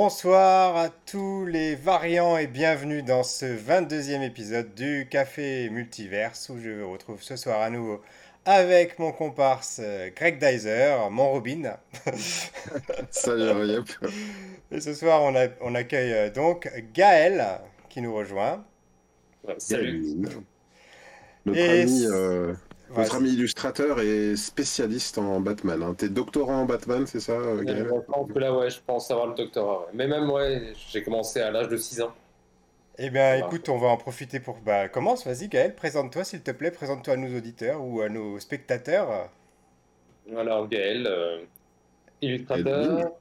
Bonsoir à tous les variants et bienvenue dans ce 22e épisode du Café Multiverse où je vous retrouve ce soir à nouveau avec mon comparse euh, Greg Dyser, mon Robin. Salut Yep. Et ce soir on, a- on accueille euh, donc Gaël qui nous rejoint. Salut. Notre, Et ami, euh, Voilà, notre ami illustrateur et spécialiste en Batman. Hein. T'es doctorant en Batman, c'est ça, euh, Gaël je pense que là, ouais, je pense avoir le doctorat. ouais. Mais même, ouais, j'ai commencé à l'âge de 6 ans. Eh bien, Voilà. écoute, on va en profiter pour. Bah, commence, vas-y, Gaël, présente-toi, s'il te plaît, présente-toi à nos auditeurs ou à nos spectateurs. Alors, Gaël, euh, illustrateur.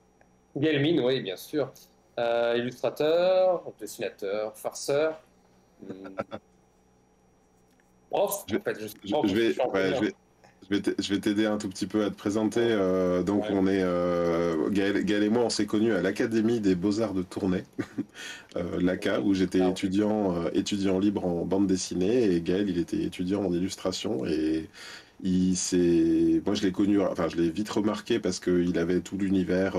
Gaël Mine, oui, bien sûr. Euh, illustrateur, dessinateur, farceur. Je- en fait, je vais, ouais, je vais, je t'aider un tout petit peu à te présenter. Euh, donc, Ouais. on est euh, Gaël, Gaël et moi, on s'est connus à l'Académie des Beaux-Arts de Tournai, euh, l'ACA, où j'étais Ah étudiant, euh, étudiant libre en bande dessinée, et Gaël, il était étudiant en illustration. Et il s'est, moi, je l'ai connu, enfin, je l'ai vite remarqué parce qu'il avait tout l'univers.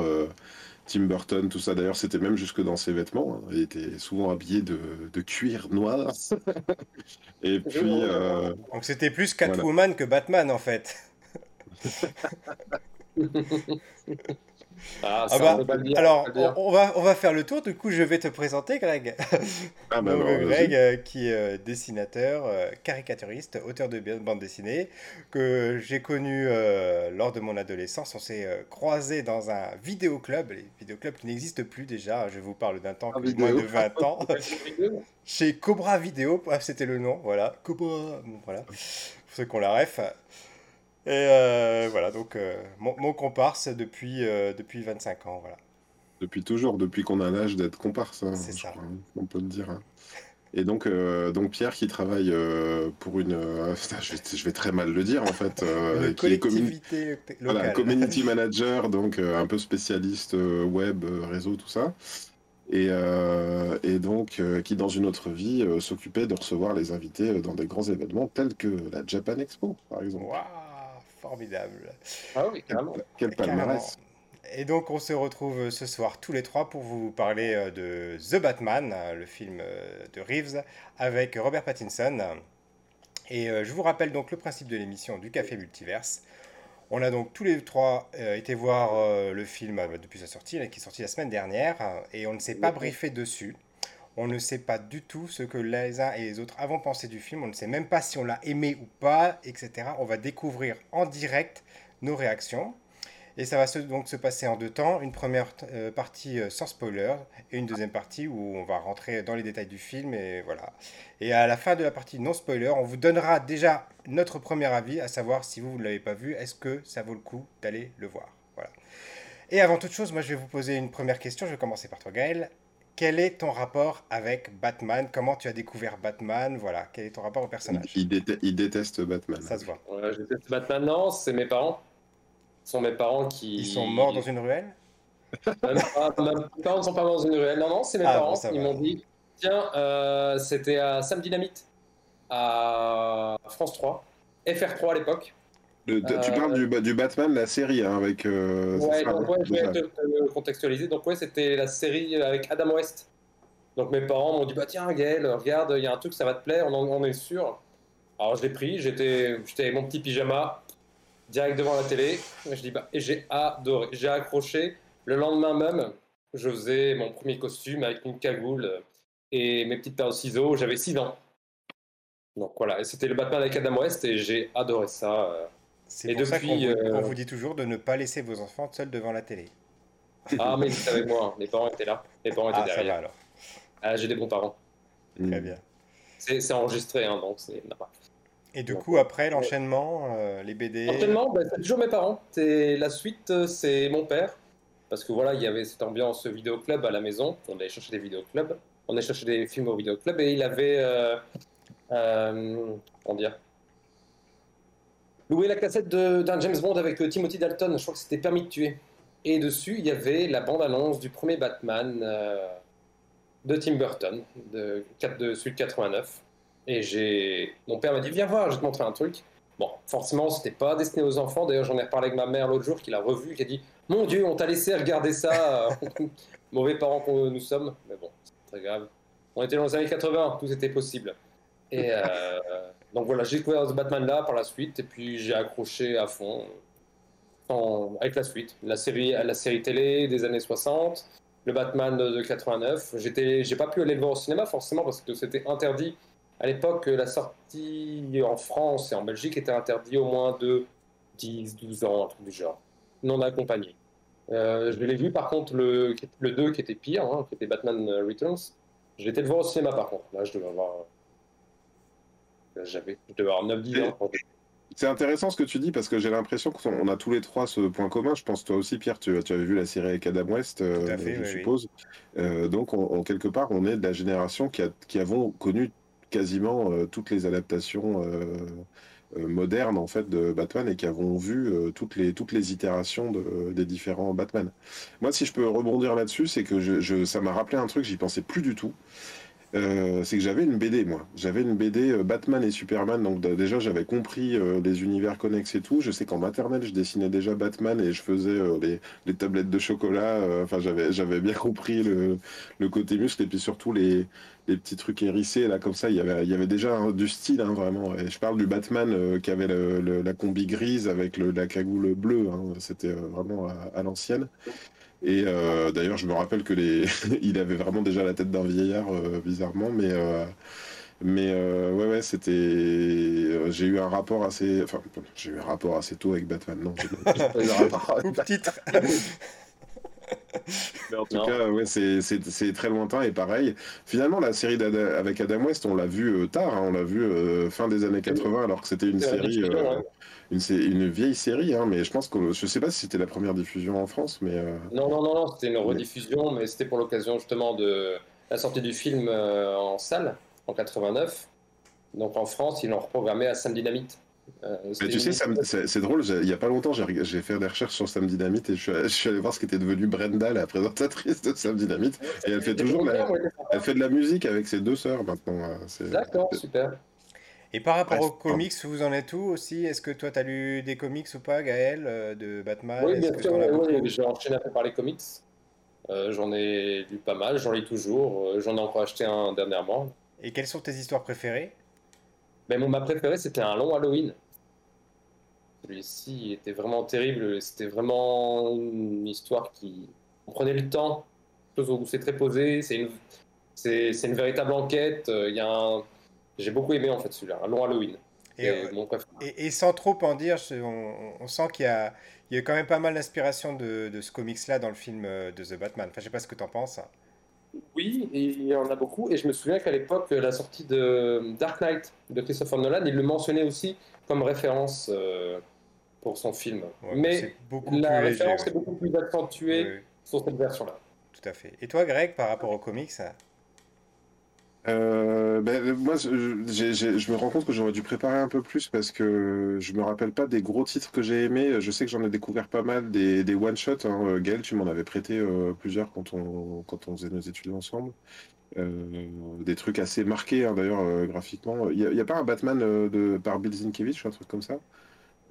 Tim Burton, tout ça. D'ailleurs, c'était même jusque dans ses vêtements. hein. Il était souvent habillé de, de cuir noir. Et puis, euh, Donc, c'était plus Catwoman que Batman, en fait. Ah, Ah bah, dire, Alors, on va, on va faire le tour. Du coup, je vais te présenter, Greg. ah bah, Donc, bah. Greg, euh, qui est euh, dessinateur, euh, caricaturiste, auteur de bande dessinée, que j'ai connu lors de mon adolescence. On s'est croisés dans un vidéoclub, les vidéoclubs qui n'existent plus déjà. Je vous parle d'un temps En que moins de 20 ans. Chez Cobra Vidéo, ah, c'était le nom, voilà. Cobra, bon, voilà. Pour ceux qui ont la ref. Et euh, voilà, donc euh, mon, mon comparse depuis, euh, depuis 25 ans, voilà. Depuis toujours, depuis qu'on a l'âge d'être comparse, hein, C'est ça. crois, hein, on peut le dire. hein. Et donc, euh, donc Pierre qui travaille euh, pour une... euh, putain, je, vais, je vais très mal le dire en fait. qui est voilà, community manager, donc un peu spécialiste web, réseau, tout ça. Et, et donc qui dans une autre vie s'occupait de recevoir les invités dans des grands événements tels que la Japan Expo, par exemple. Waouh, formidable. Ah oui, carrément. Quel palmarès Et donc on se retrouve ce soir tous les trois pour vous parler euh, de The Batman, euh, le film euh, de Reeves, avec Robert Pattinson. Et je vous rappelle donc le principe de l'émission du Café Multiverse. On a donc tous les trois euh, été voir euh, le film euh, depuis sa sortie, là, qui est sorti la semaine dernière, et on ne s'est pas briefé dessus. On ne sait pas du tout ce que les uns et les autres avons pensé du film. On ne sait même pas si on l'a aimé ou pas, etc. On va découvrir en direct nos réactions. Et ça va se- donc se passer en deux temps. Une première euh, partie euh, sans spoiler et une deuxième partie où on va rentrer dans les détails du film. Et voilà. Et à la fin de la partie non spoiler, on vous donnera déjà notre premier avis, à savoir si vous ne l'avez pas vu, est-ce que ça vaut le coup d'aller le voir? Voilà. Et avant toute chose, moi je vais vous poser une première question. Je vais commencer par toi, Gaël. Quel est ton rapport avec Batman? Comment tu as découvert Batman? Voilà, quel est ton rapport au personnage? Il, déte- il déteste Batman. Ça se voit. Ouais, je déteste Batman. Non, c'est mes parents. Ce sont mes parents qui. Ils sont morts dans une ruelle? Pas- même- mes parents ne sont pas morts dans une ruelle. Non, non, c'est mes Ah, parents. Ils m'ont dit tiens, euh, c'était à Sam Dynamite, à France 3, FR3 à l'époque. Tu Euh, parles du, du Batman, la série, hein, avec. euh, Ouais, donc ouais, je vais te, te contextualiser. Donc ouais, c'était la série avec Adam West. Donc mes parents m'ont dit bah tiens Gaël, regarde, il y a un truc, ça va te plaire, on en, on est sûr. Alors je l'ai pris, j'étais, j'étais avec mon petit pyjama, direct devant la télé. Je dis bah et j'ai adoré, j'ai accroché. Le lendemain même, je faisais mon premier costume avec une cagoule et mes petites paires de ciseaux. J'avais 6 ans. Donc voilà, et c'était le Batman avec Adam West et j'ai adoré ça. C'est Et pour ça qu'on depuis, vous, euh, on vous dit toujours de ne pas laisser vos enfants seuls devant la télé. Ah mais étaient avec moi, mes parents étaient là, mes parents étaient Ah, ça derrière. va alors. Ah, j'ai des bons parents. Très Mm. bien. C'est c'est enregistré, hein, donc c'est. Et du Donc, coup, après, l'enchaînement, euh, les BD. Entraînement, bah, c'est toujours mes parents. C'est la suite, euh, c'est mon père. Parce que voilà, il y avait cette ambiance vidéoclub à la maison. On allait chercher des vidéoclubs. On allait chercher des films au vidéoclub et il avait, euh, euh, comment dire Louer la cassette d'un James Bond avec euh, Timothy Dalton, je crois que c'était Permis de tuer. Et dessus, il y avait la bande-annonce du premier Batman euh, de Tim Burton, de, de celui de 89. Et mon père m'a dit viens voir, je vais te montrer un truc. Bon, forcément, c'était pas destiné aux enfants. D'ailleurs, j'en ai reparlé avec ma mère l'autre jour, qui l'a revu, qui a dit mon Dieu, on t'a laissé regarder ça. Mauvais parents que nous sommes, mais bon, c'est très grave. On était dans les années 80, tout était possible. Et euh, donc voilà, j'ai découvert ce Batman-là par la suite, et puis j'ai accroché à fond avec la suite. La série, télé des années 60, le Batman de, de 89. J'étais, j'ai pas pu aller le voir au cinéma forcément parce que c'était interdit. À l'époque, la sortie en France et en Belgique était interdit au moins de 10, 12 ans, un truc du genre. Non accompagné. Euh, je l'ai vu par contre le, le 2 qui était pire, hein, qui était Batman Returns. J'ai été le voir au cinéma par contre. Là, je devais avoir. J'avais, je devais avoir 9-10 ans. C'est intéressant ce que tu dis parce que j'ai l'impression qu'on a tous les trois ce point commun. Je pense toi aussi, Pierre, tu, tu avais vu la série avec Adam West, euh, fait, je oui, oui. suppose. Euh, donc, on, on- quelque part, on est de la génération qui, a, qui avons connu quasiment euh, toutes les adaptations euh, euh, modernes en fait de Batman et qui avons vu euh, toutes les toutes les itérations de- des différents Batman. Moi, si je peux rebondir là-dessus, c'est que je, je- ça m'a rappelé un truc, j'y pensais plus du tout. Euh, c'est que j'avais une BD, moi. J'avais une BD euh, Batman et Superman. Donc déjà, j'avais compris euh, les univers connexes et tout. Je sais qu'en maternelle, je dessinais déjà Batman et je faisais les, les tablettes de chocolat. Enfin, j'avais j'avais bien compris le, le côté muscle et puis surtout les, les petits trucs hérissés là comme ça. Il y avait il y avait déjà du style hein, vraiment. Et je parle du Batman qui avait la combi grise avec la cagoule bleue. hein. C'était vraiment à l'ancienne. Et euh, d'ailleurs, je me rappelle que les, il avait vraiment déjà la tête d'un vieillard, euh, bizarrement, mais euh, mais euh, ouais, ouais, c'était. euh, J'ai eu un rapport assez, enfin, j'ai eu un rapport assez tôt avec Batman. Non, j'ai j'ai pas eu un rapport avec. mais en tout Non. cas, ouais, c'est très lointain et pareil. Finalement, la série avec Adam West, on l'a vu euh, tard, hein, on l'a vu euh, fin des années 80, alors que c'était une série, euh, une, vieille série, hein, mais je pense que je sais pas si c'était la première diffusion en France, mais Non, non, non, non, c'était une rediffusion, mais c'était pour l'occasion justement de la sortie du film en salle en 89. Donc en France, ils l'ont reprogrammé à Sam Dynamite. Euh, Mais tu sais, c'est drôle, il y a pas longtemps, j'ai fait des recherches sur Sam Dynamite et je suis, allé- je suis allé voir ce qu'était devenu Brenda, la présentatrice de Sam Dynamite. Et elle fait toujours la- ouais, Elle fait de la musique avec ses deux sœurs maintenant. euh, c'est- D'accord, super. Et par rapport Ouais, aux comics, vous en êtes où aussi? Est-ce que toi, tu as lu des comics ou pas, Gaël, euh, de Batman? Oui, bien sûr, j'ai enchaîné par les comics. Euh, j'en ai lu pas mal, j'en lis toujours. J'en ai encore acheté un dernièrement. Et quelles sont tes histoires préférées? Mais mon, ma préférée, c'était un long Halloween. Celui-ci était vraiment terrible. C'était vraiment une histoire qui on prenait le temps. C'est très posé. C'est une, c'est, une véritable enquête. Euh, Il y a un... J'ai beaucoup aimé en fait celui-là, un long Halloween. et, euh, et, et sans trop en dire, je- on, on sent qu'il y a, il y a quand même pas mal d'inspiration de, de ce comics-là dans le film euh, de The Batman. Enfin, je sais pas ce que tu en penses. Oui, et il y en a beaucoup. Et je me souviens qu'à l'époque, la sortie de Dark Knight de Christopher Nolan, il le mentionnait aussi comme référence euh, pour son film. Ouais, Mais la léger. référence ouais. est beaucoup plus accentuée sur cette version-là. tout à fait. Et toi, Greg, par rapport aux comics Euh, ben, moi, je, je me rends compte que j'aurais dû préparer un peu plus parce que je me rappelle pas des gros titres que j'ai aimés. Je sais que j'en ai découvert pas mal des, one-shots. Hein. Euh, Gaël, tu m'en avais prêté euh, plusieurs quand on, quand on faisait nos études ensemble. Euh, des trucs assez marqués hein, d'ailleurs euh, graphiquement. Il a, pas un Batman euh, de, par Bill Sienkiewicz ou un truc comme ça?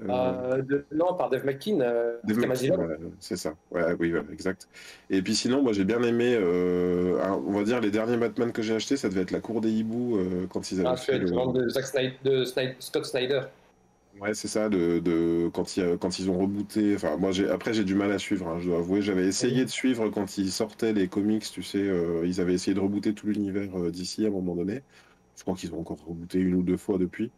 Euh, de- non, par Dave McKean, euh, c'est ça. Ouais, oui, ouais, exact. Et puis sinon, moi j'ai bien aimé, euh, on va dire les derniers Batman que j'ai achetés, ça devait être la cour des hiboux quand ils avaient Ah, fait le- de, Zack Snyder, de Snyder- Scott Snyder. Ouais, c'est ça, de, de- quand, ils, quand ils ont rebooté. Enfin, moi, après, j'ai du mal à suivre, hein, je dois avouer. J'avais essayé de suivre quand ils sortaient les comics, tu sais, ils avaient essayé de rebooter tout l'univers d'ici à un moment donné. Je crois qu'ils ont encore rebooté une ou deux fois depuis.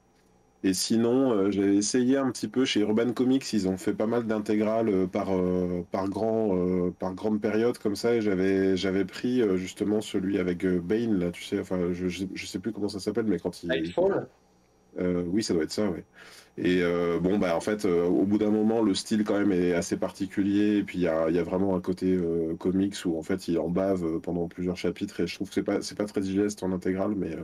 Et sinon, euh, j'ai essayé un petit peu chez Urban Comics, ils ont fait pas mal d'intégrales euh, par, euh, par, grand, euh, par grande période comme ça, et j'avais, j'avais pris euh, justement celui avec Bane, là, tu sais, enfin, je, je, sais plus comment ça s'appelle, mais quand il. Nightfall. Oui, ça doit être ça, ouais. Et bon, bah en fait, au bout d'un moment, le style quand même est assez particulier. Et puis il y a, y a vraiment un côté comics où en fait il en bave pendant plusieurs chapitres. Et je trouve que c'est pas, c'est pas très digeste en intégrale, mais,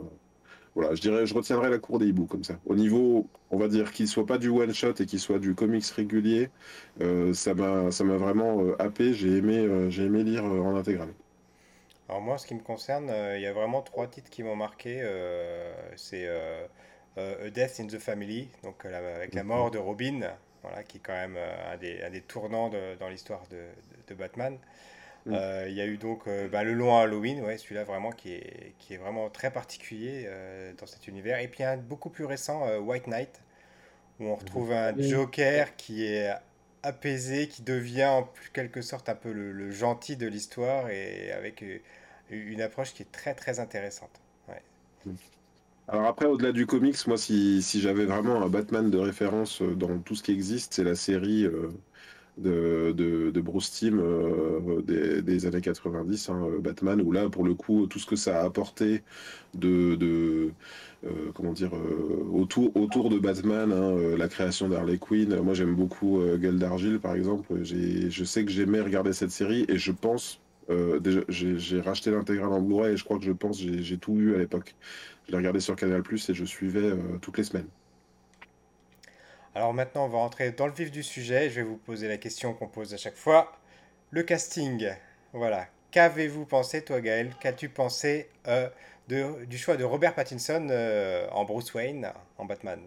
voilà, je dirais, je retiendrai la cour des hiboux comme ça. Au niveau, on va dire qu'il soit pas du one shot et qu'il soit du comics régulier, euh, ça m'a, vraiment euh, happé. J'ai aimé, euh, j'ai aimé lire euh, en intégrale. Alors moi, ce qui me concerne, il y a vraiment trois titres qui m'ont marqué. c'est A Death in the Family, donc avec la mort de Robin, voilà, qui est quand même un des, tournants dans l'histoire de Batman. Mm. Euh, Il y a eu donc euh, bah, le long Halloween, ouais, celui-là vraiment qui est, qui est vraiment très particulier euh, dans cet univers. Et puis un beaucoup plus récent, White Knight, où on retrouve un Oui. Joker qui est apaisé, qui devient en plus- quelque sorte un peu le, le gentil de l'histoire et avec une approche qui est très très intéressante. Ouais. Alors après, au-delà du comics, moi, si, si j'avais vraiment un Batman de référence dans tout ce qui existe, c'est la série de, de, de Bruce Timm euh, des, années 90, hein, euh, Batman, où là, pour le coup, tout ce que ça a apporté de, euh, comment dire, autour, autour de Batman, hein, la création d'Harley Quinn. Moi, j'aime beaucoup Gueule d'Argile, par exemple. Je sais que j'aimais regarder cette série et je pense, j'ai racheté l'intégrale en Blu-ray et je crois que je pense j'ai tout vu à l'époque. Je l'ai regardé sur Canal+, et je suivais toutes les semaines. Alors maintenant, on va rentrer dans le vif du sujet. Je vais vous poser la question qu'on pose à chaque fois. Le casting. Voilà. Qu'avez-vous pensé, toi, Gaël? Qu'as-tu pensé euh, du choix de Robert Pattinson euh, en Bruce Wayne, en Batman?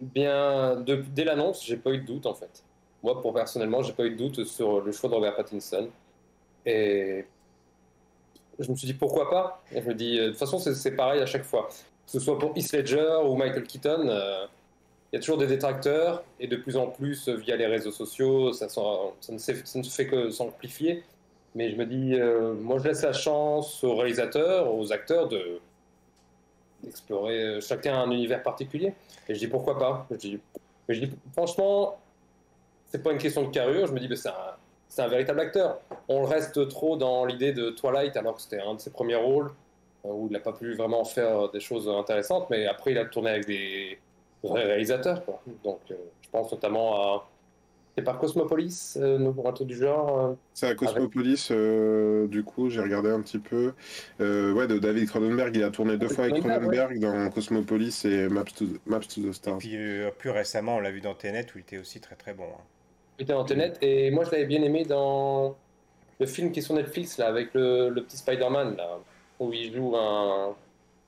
Bien, dès l'annonce, j'ai pas eu de doute en fait. Moi, pour personnellement, j'ai pas eu de doute sur le choix de Robert Pattinson. Et je me suis dit pourquoi pas? Et je me dis, euh, de toute façon, c'est pareil à chaque fois. Que ce soit pour Heath Ledger ou Michael Keaton, il y a toujours des détracteurs. Et de plus en plus, euh, via les réseaux sociaux, ça, ne, fait que s'amplifier. Mais je me dis, euh, moi, je laisse la chance aux réalisateurs, aux acteurs de d'explorer euh, chacun un univers particulier. Et je dis pourquoi pas. Je dis, mais je dis franchement, c'est pas une question de carrure. Je me dis, c'est un, un véritable acteur. On reste trop dans l'idée de Twilight, alors que c'était un de ses premiers rôles où il n'a pas pu vraiment faire des choses intéressantes. Mais après, il a tourné avec des vrais réalisateurs. quoi. Donc, euh, je pense notamment à. C'est par Cosmopolis, euh, pour un truc du genre. euh, C'est à Cosmopolis, euh, du coup, j'ai regardé un petit peu. Euh, ouais, de David Cronenberg, il a tourné deux fois avec Cronenberg, ouais. Dans Cosmopolis et Maps to, Maps to the Et Stars. puis euh, plus récemment, on l'a vu dans Tenet où il était aussi très très bon. hein. Il était en Tenet et moi je l'avais bien aimé dans le film qui est sur Netflix là avec le, le petit Spider-Man là où il joue un,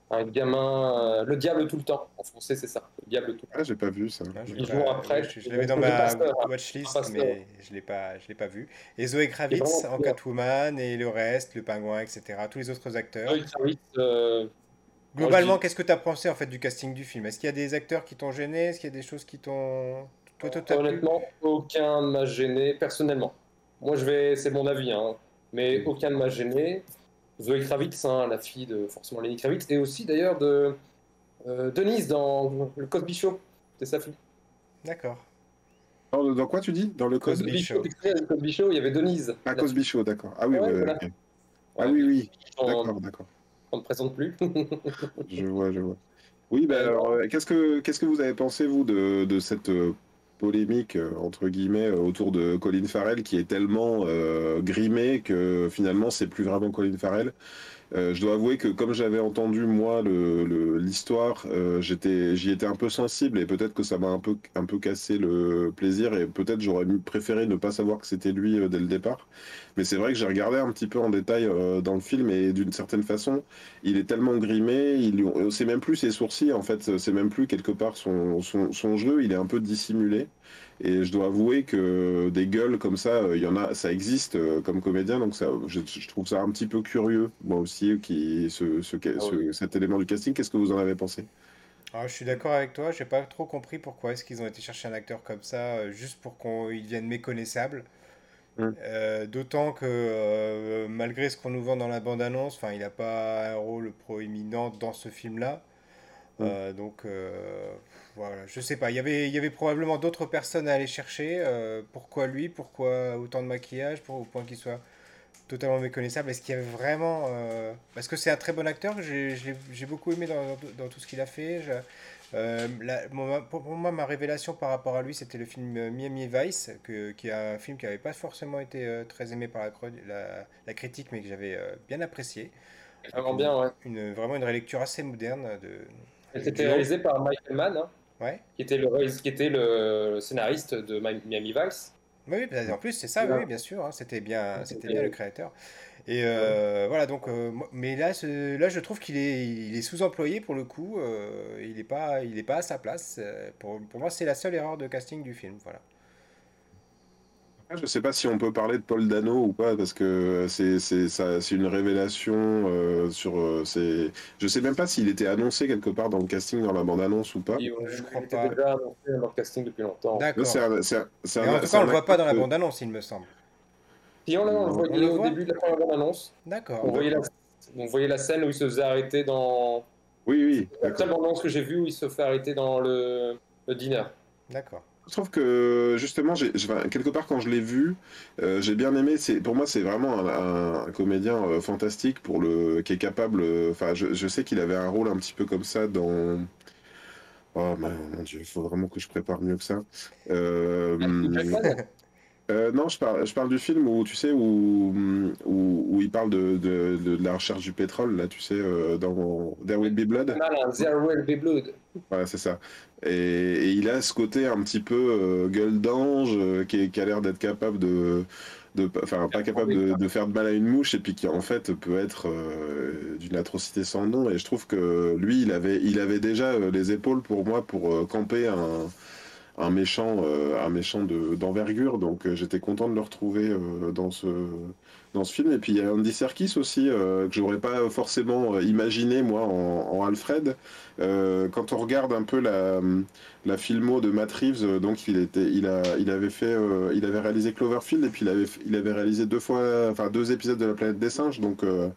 un gamin euh, le diable tout le temps en français c'est ça le diable tout le temps Ah, j'ai pas vu ça. Je Ils pas- après, je, je l'avais dans ma hein. watchlist, mais je l'ai pas, je l'ai pas vu. Et Zoé Kravitz en. Catwoman et le reste, le pingouin, etc. Tous les autres acteurs. Zoe Kravitz, euh, Globalement, qu'est-ce que tu as pensé en fait du casting du film? Est-ce qu'il y a des acteurs qui t'ont gêné? Est-ce qu'il y a des choses qui t'ont... Toi, toi, honnêtement aucun ne m'a gêné personnellement moi je vais c'est mon avis hein, mais aucun ne m'a gêné Zoe Kravitz hein, la fille de forcément Lenny Kravitz et aussi d'ailleurs de euh, Denise dans le Cosby Show c'est sa fille D'accord. Dans, dans quoi tu dis? Dans le? Cosby Cosby Show. Show, t'extrais, le Cosby Show, il y avait Denise Ah, Cosby Show, d'accord. Ah oui, Ouais, voilà. Ah oui, oui, d'accord, d'accord. on ne présente plus. Je vois, je vois. Oui, ben alors, euh, qu'est-ce que qu'est-ce que vous avez pensé, vous, de, de cette euh, polémique, euh, entre guillemets, euh, autour de Colin Farrell, qui est tellement euh, grimé que finalement, c'est plus vraiment Colin Farrell. Euh, je dois avouer que comme j'avais entendu, moi, le, le- l'histoire, euh, j'étais, j'y étais un peu sensible et peut-être que ça m'a un peu, un peu cassé le plaisir et peut-être j'aurais préféré ne pas savoir que c'était lui euh, dès le départ. Mais c'est vrai que j'ai regardé un petit peu en détail euh, dans le film et d'une certaine façon, il est tellement grimé, il, c'est même plus ses sourcils en fait, c'est même plus quelque part son, son, son jeu, il est un peu dissimulé. Et je dois avouer que des gueules comme ça, euh, il y en a, ça existe euh, comme comédien, donc ça, je, je trouve ça un petit peu curieux, moi aussi, qui, ce, ce, Ah ce- cet élément du casting. Qu'est-ce que vous en avez pensé? Alors, Ah, je suis d'accord avec toi, j'ai pas trop compris pourquoi est-ce qu'ils ont été chercher un acteur comme ça, euh, juste pour qu'il devienne méconnaissable. Mm. Euh, d'autant que euh, malgré ce qu'on nous vend dans la bande-annonce, il n'a pas un rôle proéminent dans ce film-là. Euh, donc voilà, je sais pas. Il y avait, il y avait probablement d'autres personnes à aller chercher. euh, pourquoi lui? Pourquoi autant de maquillage? Pour, au point qu'il soit totalement méconnaissable? Est-ce qu'il y avait vraiment... euh, Parce que c'est un très bon acteur, j'ai j'ai beaucoup aimé dans, dans- dans tout ce qu'il a fait. Je- euh, la- mon- pour moi, ma révélation par rapport à lui, c'était le film Miami Vice, que- qui est un film qui n'avait pas forcément été euh, très aimé par la, cro- la- la critique, mais que j'avais euh, bien apprécié. Vraiment bien, ouais. Une, vraiment une relecture assez moderne de. C'était réalisé par Michael Mann, hein, Ouais. qui était le qui était le scénariste de Miami Vice. Oui, oui, en plus, c'est ça, oui, bien sûr. hein, c'était bien, c'était bien le créateur. Et euh, voilà, donc, euh, mais là, ce- là, je trouve qu'il est, il est sous-employé pour le coup. euh, il n'est pas, il est pas à sa place. Pour, pour moi, c'est la seule erreur de casting du film. Voilà. Je sais pas si on peut parler de Paul Dano ou pas, parce que c'est c'est une révélation euh, sur. euh, c'est- je sais même pas s'il était annoncé quelque part dans le casting, dans la bande-annonce ou pas. Il, Je crois était pas. déjà annoncé dans le casting depuis longtemps. D'accord. En tout cas, on le voit pas dans la bande-annonce, il me semble. Si on, l'a- on le voyait au début de la première bande-annonce, D'accord. on voyait, la, on voyait la scène où il se faisait arrêter dans. Oui, oui, La seule bande-annonce que j'ai vue où il se fait arrêter dans le, le dîner. D'accord. Je trouve que justement, j'ai, quelque part quand je l'ai vu, euh, j'ai bien aimé. C'est pour moi, c'est vraiment un, un- un comédien euh, fantastique pour le qui est capable. euh, Enfin, je, je sais qu'il avait un rôle un petit peu comme ça dans. Oh mon Dieu, il faut vraiment que je prépare mieux que ça. Euh, non, je parle, je parle du film où tu sais où où, où il parle de, de, de la recherche du pétrole là, tu sais, dans There Will Be Blood. Malin, There Will Be Blood. Voilà, c'est ça. Et, il a ce côté un petit peu euh, gueule d'ange euh, qui, a l'air d'être capable de, enfin pas capable de, de faire de mal à une mouche et puis qui en fait peut être euh, d'une atrocité sans nom. Et je trouve que lui, il avait, il avait déjà les épaules pour moi pour camper un, un méchant, un méchant de, d'envergure. Donc j'étais content de le retrouver dans ce, dans ce film. Et puis il y a Andy Serkis aussi euh, que j'aurais pas forcément euh, imaginé moi en, en Alfred. Euh, quand on regarde un peu la, la filmo de Matt Reeves, euh, donc il était, il a, il avait fait, euh, il avait réalisé Cloverfield et puis il avait, il avait réalisé deux fois, enfin deux épisodes de La Planète des Singes. Donc euh,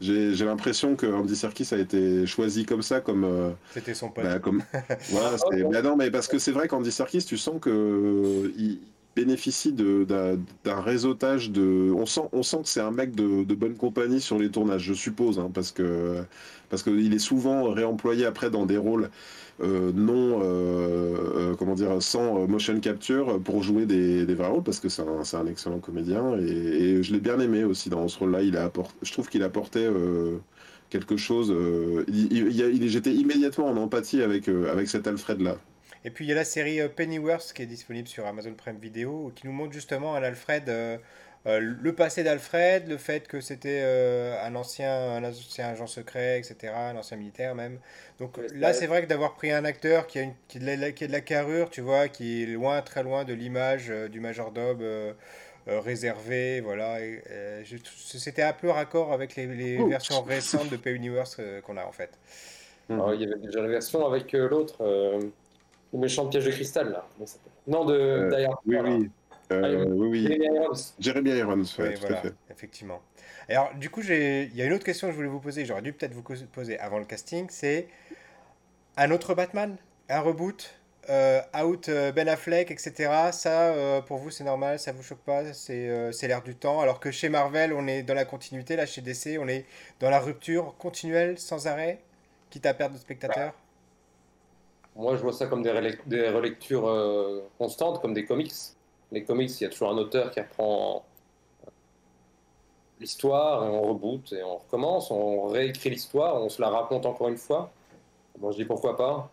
j'ai, j'ai l'impression que Andy Serkis a été choisi comme ça, comme, euh, C'était son pote. bah, comme, voilà, c'est, bah non, mais parce que c'est vrai qu'Andy Serkis, tu sens que euh, il bénéficie d'un, réseautage de, on sent, on sent que c'est un mec de, de bonne compagnie sur les tournages, je suppose, hein, parce que, parce qu'il est souvent réemployé après dans des rôles euh, non, euh, euh, comment dire, sans motion capture pour jouer des, des vrais rôles, parce que c'est un, un excellent comédien et, je l'ai bien aimé aussi dans ce rôle-là. Il a apporté, je trouve qu'il apportait quelque chose. il, il- j'étais immédiatement en empathie avec, avec cet Alfred-là. Et puis il y a la série euh, Pennyworth qui est disponible sur Amazon Prime Video qui nous montre justement un Alfred, euh, euh, le passé d'Alfred, le fait que c'était euh, un ancien, un ancien agent secret, etc., un ancien militaire même. Donc là, c'est- vrai que d'avoir pris un acteur qui a, une, qui, a de la, qui a de la carrure, tu vois, qui est loin, très loin de l'image euh, du majordome euh, euh, réservé, voilà. euh, c'était un peu raccord avec les, les versions récentes de Pennyworth euh, qu'on a en fait. Alors, il y avait déjà la version avec euh, l'autre, euh, le méchant de piège de cristal, là. Non, de Euh, Hard, Oui, voilà. oui. Euh, oui, oui. Jeremy Irons. Jeremy Irons, ouais, Oui, tout voilà, à fait. effectivement. Alors, du coup, j'ai... il y a une autre question que je voulais vous poser, j'aurais dû peut-être vous poser avant le casting, c'est un autre Batman, un reboot, euh, out euh, Ben Affleck, etc. Ça, euh, pour vous, c'est normal, ça vous choque pas, c'est euh, c'est l'air du temps, alors que chez Marvel, on est dans la continuité, là, chez DC, on est dans la rupture continuelle, sans arrêt, quitte à perdre de spectateurs? Moi, je vois ça comme des, relec- des relectures euh, constantes, comme des comics. Les comics, il y a toujours un auteur qui reprend l'histoire, et on reboot, et on recommence, on réécrit l'histoire, on se la raconte encore une fois. Moi, je dis pourquoi pas.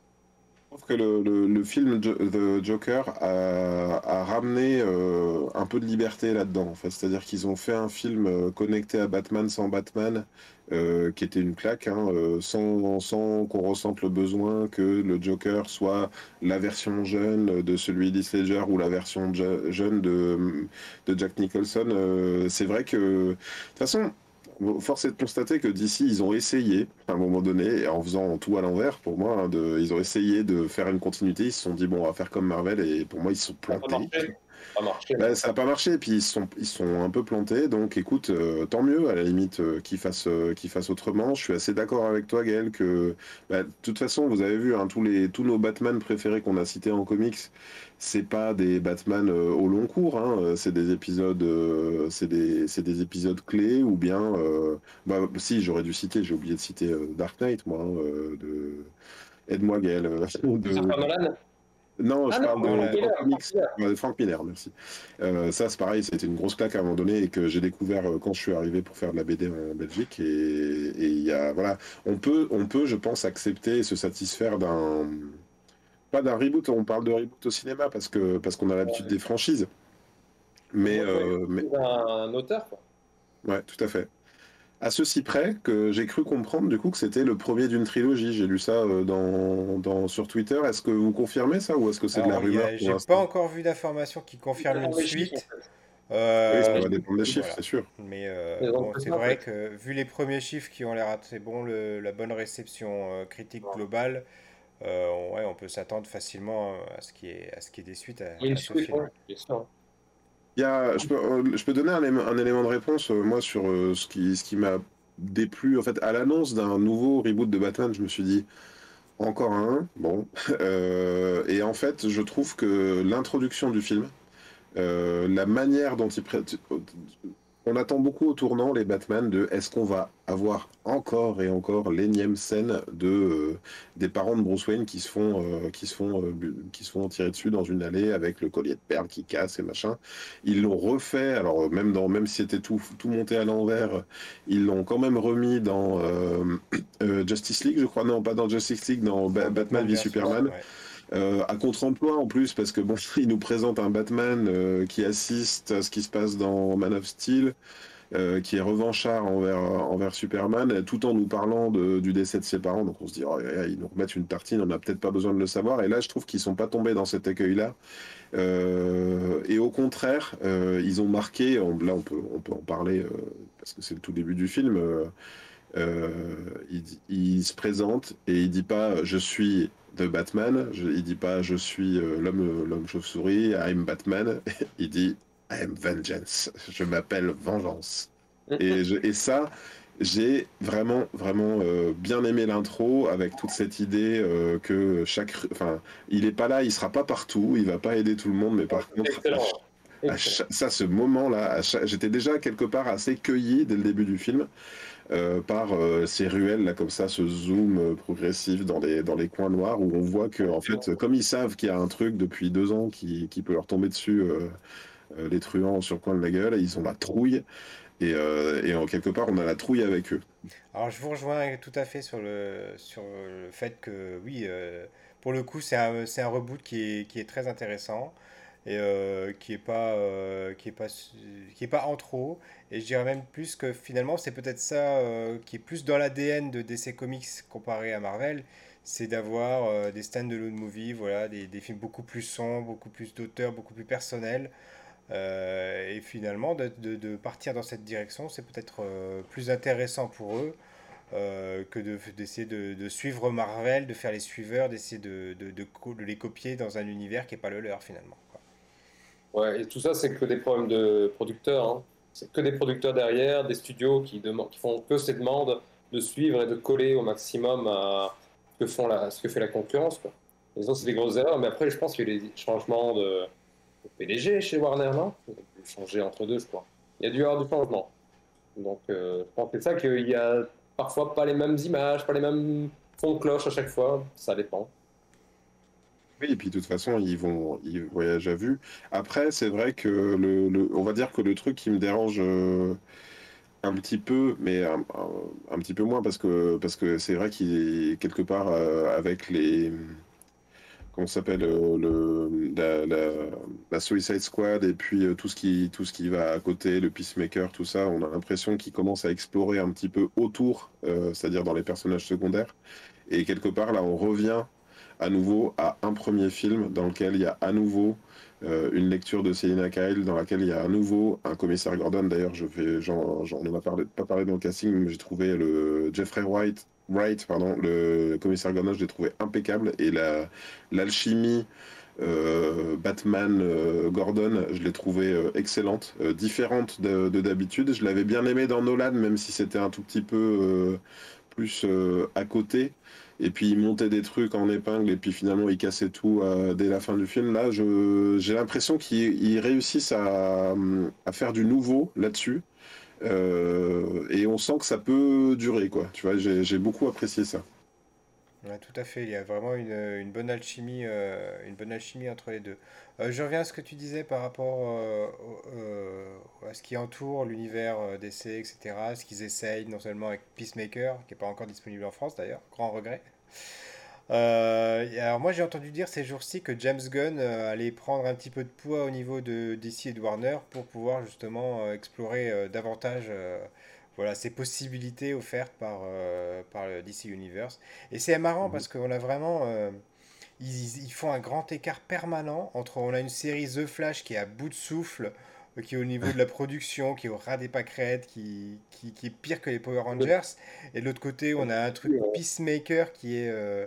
Je trouve que le, film The Joker a, ramené euh, un peu de liberté là-dedans. En. C'est-à-dire qu'ils ont fait un film euh, connecté à Batman sans Batman, euh, qui était une claque, hein, euh, sans, sans qu'on ressente le besoin que le Joker soit la version jeune de celui d'Heath Ledger ou la version je- jeune de, de Jack Nicholson. Euh, c'est vrai que, de toute façon, Force est de constater que d'ici, ils ont essayé, à un moment donné, en faisant tout à l'envers, pour moi, hein, de, ils ont essayé de faire une continuité. Ils se sont dit, bon, on va faire comme Marvel, et pour moi, ils se sont Ça a pas plantés. marché. Ça. Bah, n'a pas marché, et puis ils se sont, ils sont un peu plantés. Donc, écoute, euh, tant mieux, à la limite, euh, qu'ils fassent, euh, qu'ils fassent autrement. Je suis assez d'accord avec toi, Gaël, que bah, de toute façon, vous avez vu, hein, tous, les, tous nos Batman préférés qu'on a cités en comics, c'est pas des Batman au long cours, hein, c'est des épisodes, c'est des, des épisodes clés, ou bien, bah, si, j'aurais dû citer, j'ai oublié de citer Dark Knight, moi, hein, de. Aide-moi, Gaël. de- Non, je Ah non, parle de, Frank Miller, de Frank Miller, merci. Euh, ça, c'est pareil, c'était une grosse claque à un moment donné et que j'ai découvert euh, quand je suis arrivé pour faire de la BD en Belgique. Et et il y a, voilà, on peut, on peut, je pense, accepter et se satisfaire d'un, pas d'un reboot. On parle de reboot au cinéma parce que parce qu'on a l'habitude Ouais. des franchises. Mais, euh, mais Un, un auteur, quoi. ouais, tout à fait. À ceci près que j'ai cru comprendre du coup que c'était le premier d'une trilogie. J'ai lu ça euh, dans, dans, sur Twitter. Est-ce que vous confirmez ça ou est-ce que c'est de la rumeur j'ai pas encore vu d'informations qui confirment une suite. Euh, Oui, ça va dépendre des chiffres, voilà. c'est sûr. Mais euh, bon, c'est vrai que vu les premiers chiffres qui ont l'air assez bons, le- la bonne réception euh, critique Ouais. globale, euh, on- ouais, on peut s'attendre facilement à ce qui est à ce qui est des suites à, Une à ce suite, film. bien sûr. Il y a, je peux, euh, je peux donner un, élément de réponse, euh, moi, sur euh, ce qui, ce qui m'a déplu. En fait, à l'annonce d'un nouveau reboot de Batman, je me suis dit, encore un, bon. Et en fait, je trouve que l'introduction du film, la manière dont il. On attend beaucoup au tournant les Batman de est-ce qu'on va avoir encore et encore l'énième scène de euh, des parents de Bruce Wayne qui se font euh, qui se font euh, qui se font tirer dessus dans une allée avec le collier de perles qui casse et machin. Ils l'ont refait alors même dans même si c'était tout tout monté à l'envers, ils l'ont quand même remis dans Justice League, je crois non pas dans Justice League dans Ba- Batman v Superman. ouais. Euh, à contre-emploi en plus, parce que bon, il nous présente un Batman euh, qui assiste à ce qui se passe dans Man of Steel, euh, qui est revanchard envers, envers Superman, euh, tout en nous parlant du décès de ses parents. Donc on se dit, oh, là, là, ils nous remettent une tartine, on n'a peut-être pas besoin de le savoir. Et là, je trouve qu'ils sont pas tombés dans cet accueil-là. Euh, et au contraire, euh, ils ont marqué, là on peut, on peut en parler euh, parce que c'est le tout début du film. euh, euh, il, il se présente et il dit pas je suis de Batman, je- il dit pas je suis euh, l'homme l'homme chauve-souris, I'm Batman, il dit I'm Vengeance, je m'appelle Vengeance. Et, je- et ça, j'ai vraiment vraiment euh, bien aimé l'intro avec toute cette idée euh, que chaque, enfin, il est pas là, il sera pas partout, il va pas aider tout le monde, mais par contre, à ça, ce moment-là, j'étais déjà quelque part assez cueilli dès le début du film euh, par euh, ces ruelles là comme ça, ce zoom euh, progressif dans les dans les coins noirs où on voit que en fait, comme ils savent qu'il y a un truc depuis deux ans qui, qui peut leur tomber dessus, les truands sur le coin de la gueule, ils ont la trouille et, en quelque part on a la trouille avec eux. Alors je vous rejoins tout à fait sur le, sur le fait que oui, pour le coup c'est un, un reboot qui est, qui est très intéressant et euh, qui est pas, euh, qui est pas, qui est pas en trop. Et je dirais même plus que finalement c'est peut-être ça euh, qui est plus dans l'ADN de DC Comics comparé à Marvel, c'est d'avoir des stand-alone movies, voilà, des, des films beaucoup plus sombres, beaucoup plus d'auteurs, beaucoup plus personnels. Et finalement, de, de- partir dans cette direction, c'est peut-être plus intéressant pour eux que de- d'essayer de, suivre Marvel, de faire les suiveurs, d'essayer de, de, les copier dans un univers qui n'est pas le leur finalement. Ouais, et tout ça, c'est que des problèmes de producteurs. hein. C'est que des producteurs derrière, des studios qui, font que ces demandes de suivre et de coller au maximum à ce que, fait la concurrence. Quoi. C'est des grosses erreurs. Mais après, je pense qu'il y a des changements de, PDG chez Warner, non? Changer entre deux, je crois. Il y a dû avoir du changement. Donc, euh, je pense que c'est ça qu'il y a parfois pas les mêmes images, pas les mêmes fonds de cloche à chaque fois. Ça dépend. Oui, et puis de toute façon, ils vont, ils voyagent à vue. Après, c'est vrai que le, on va dire que le truc qui me dérange euh, un petit peu, mais un, petit peu moins parce que parce que c'est vrai qu'il quelque part euh, avec les comment s'appelle euh, le la, Suicide Squad et puis tout ce qui tout ce qui va à côté, le Peacemaker, tout ça, on a l'impression qu'ils commencent à explorer un petit peu autour, c'est-à-dire dans les personnages secondaires. Et quelque part là, on revient à nouveau à un premier film dans lequel il y a à nouveau euh, une lecture de Selina Kyle, dans laquelle il y a à nouveau un commissaire Gordon. D'ailleurs, je vais, j'en, a parlé, pas parlé dans le casting, mais j'ai trouvé le Jeffrey Wright, Wright, pardon, le commissaire Gordon, je l'ai trouvé impeccable et la, l'alchimie. euh, Batman euh, Gordon, je l'ai trouvé excellente, différente de, de d'habitude. Je l'avais bien aimé dans Nolan, même si c'était un tout petit peu plus à côté. Et puis il montait des trucs en épingle et puis finalement il cassait tout euh, dès la fin du film. Là, j'ai l'impression qu'ils ils réussissent à, faire du nouveau là-dessus. Euh, et on sent que ça peut durer, quoi. Tu vois, j'ai beaucoup apprécié ça. Tout à fait, il y a vraiment une, une bonne alchimie, euh, une bonne alchimie entre les deux. Euh, je reviens à ce que tu disais par rapport euh, euh, à ce qui entoure l'univers euh, DC, etc. Ce qu'ils essayent, non seulement avec Peacemaker, qui n'est pas encore disponible en France d'ailleurs, grand regret. Euh, et alors moi j'ai entendu dire ces jours-ci que James Gunn euh, allait prendre un petit peu de poids au niveau de DC et de Warner pour pouvoir justement euh, explorer euh, davantage euh, voilà, ces possibilités offertes par, euh, par le DC Universe. Et c'est marrant Mhm. parce qu'on a vraiment... euh, ils, ils font un grand écart permanent entre... On a une série The Flash qui est à bout de souffle, euh, qui est au niveau de la production, qui est au ras des pâquerettes, qui, qui, qui est pire que les Power Rangers. Et de l'autre côté, on a un truc Peacemaker qui est... euh,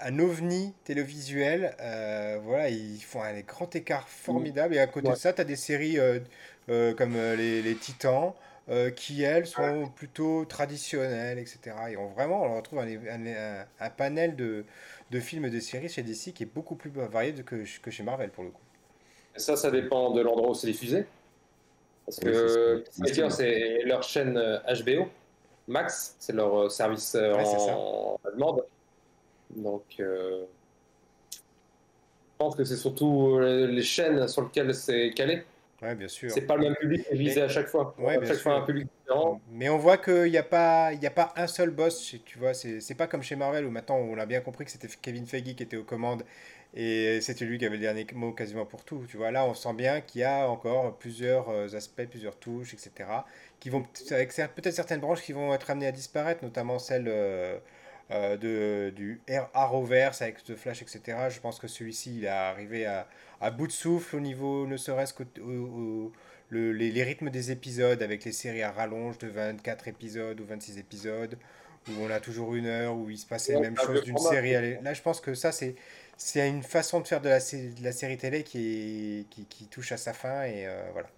un ovni télévisuel. euh, voilà, ils font un grand écart formidable. Et à côté Ouais. de ça, tu as des séries euh, euh, comme les, les Titans, euh, qui elles sont plutôt traditionnelles, etc. Et on, vraiment, on retrouve un, un- un- un panel de, de films et de séries chez DC qui est beaucoup plus varié que, que chez Marvel pour le coup. Et ça, ça dépend de l'endroit où c'est diffusé. Parce que. Peacemaker, c'est leur chaîne euh, HBO. Max, c'est leur euh, service euh, Ouais, en demande. Donc, euh, je pense que c'est surtout euh, les chaînes sur lesquelles c'est calé. Ouais, bien sûr. C'est pas le même public qui est visé à chaque fois. Ouais, à chaque fois, un public différent. Mais on voit qu'il n'y a pas, il y a pas un seul boss, tu vois, c'est pas comme chez Marvel où maintenant on a bien compris que c'était Kevin Feige qui était aux commandes et c'était lui qui avait le dernier mot quasiment pour tout. Tu vois, là on sent bien qu'il y a encore plusieurs euh, aspects, plusieurs touches, etc. qui vont avec peut-être certaines branches qui vont être amenées à disparaître, notamment celle euh, euh, de, du Air- Arrowverse avec The Flash, etc. Je pense que celui-ci il est arrivé à, à bout de souffle au niveau, ne serait-ce au- le- les, les rythmes des épisodes avec les séries à rallonge de 24 épisodes ou 26 épisodes, où on a toujours une heure, où il se passe les mêmes choses d'une série à Là, je pense que ça, c'est c'est une façon de faire de la, de la série télé qui, est, qui, qui touche à sa fin, et euh, voilà.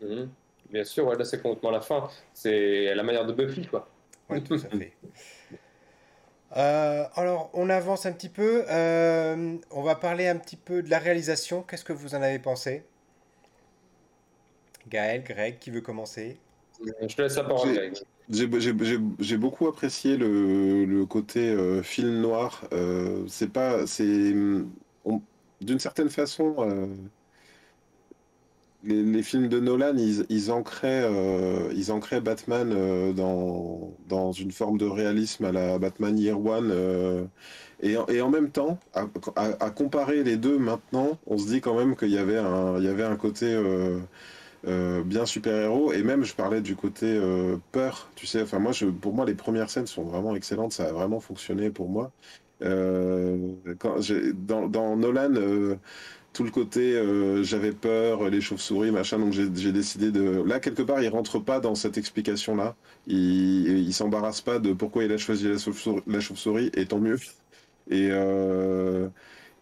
Mhm. Bien sûr, ouais, là, c'est complètement la fin. C'est la manière de Buffy, quoi. Ouais, tout à fait. Euh, alors, on avance un petit peu. euh, on va parler un petit peu de la réalisation. Qu'est-ce que vous en avez pensé? Gaël, Greg, qui veut commencer? Je te laisse la parole, J'ai- Greg. J'ai j'ai- j'ai- j'ai beaucoup apprécié le, le côté euh, film noir. Euh, c'est pas, c'est, on- d'une certaine façon, euh, les, les films de Nolan, ils, ils ancraient, euh, ils ancraient Batman euh, dans, dans une forme de réalisme à la Batman Year One. euh, et, et en même temps, à, à- à comparer les deux maintenant, on se dit quand même qu'il y avait un, y avait un côté euh, euh, bien super-héros. Et même, je parlais du côté euh, peur. Tu sais, enfin, moi, je, pour moi, les premières scènes sont vraiment excellentes. Ça a vraiment fonctionné pour moi. Quand dans, dans Nolan, tout le côté euh, j'avais peur, les chauves-souris, machin, donc j'ai décidé de. Là, quelque part, il rentre pas dans cette explication-là. Il, il s'embarrasse pas de pourquoi il a choisi la chauve-souris, et tant mieux. Et, euh,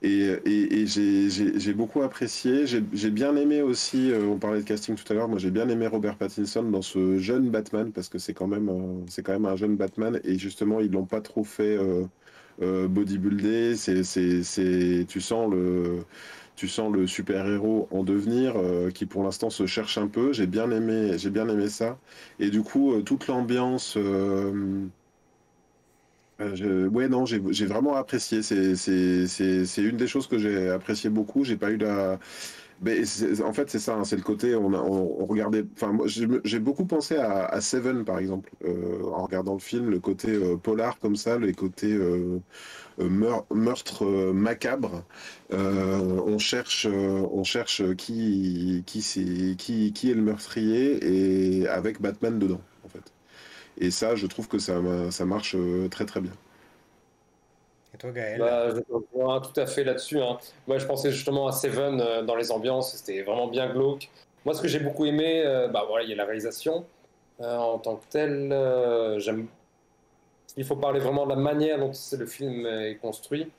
et, et, et j'ai beaucoup apprécié. J'ai j'ai bien aimé aussi, euh, on parlait de casting tout à l'heure, moi j'ai bien aimé Robert Pattinson dans ce jeune Batman, parce que c'est quand même, euh, c'est quand même un jeune Batman, et justement, ils l'ont pas trop fait euh, euh, c'est, c'est, tu sens le, tu sens le super-héros en devenir, euh, qui pour l'instant se cherche un peu. J'ai bien aimé, j'ai bien aimé ça. Et du coup, euh, toute l'ambiance. euh, euh, Ouais, non, j'ai vraiment apprécié. C'est une des choses que j'ai apprécié beaucoup. J'ai pas eu la. En fait, c'est ça, hein, c'est le côté. On, regardait. Enfin, j'ai beaucoup pensé à, à Seven, par exemple, en regardant le film, le côté polar comme ça, le côté euh, meur- meurtre euh, macabre. Euh, on cherche, euh, on cherche qui, qui, c'est- qui, qui est le meurtrier et avec Batman dedans, en fait. Et ça, je trouve que ça, ça marche euh, très très bien. Et toi, Gaël? Bah, je te rejoins tout à fait là-dessus. hein. Moi, je pensais justement à Seven euh, dans les ambiances, c'était vraiment bien glauque. Moi, ce que j'ai beaucoup aimé, euh, bah voilà, il y a la réalisation Euh, en tant que telle. euh, j'aime. Il faut parler vraiment de la manière dont le film est construit.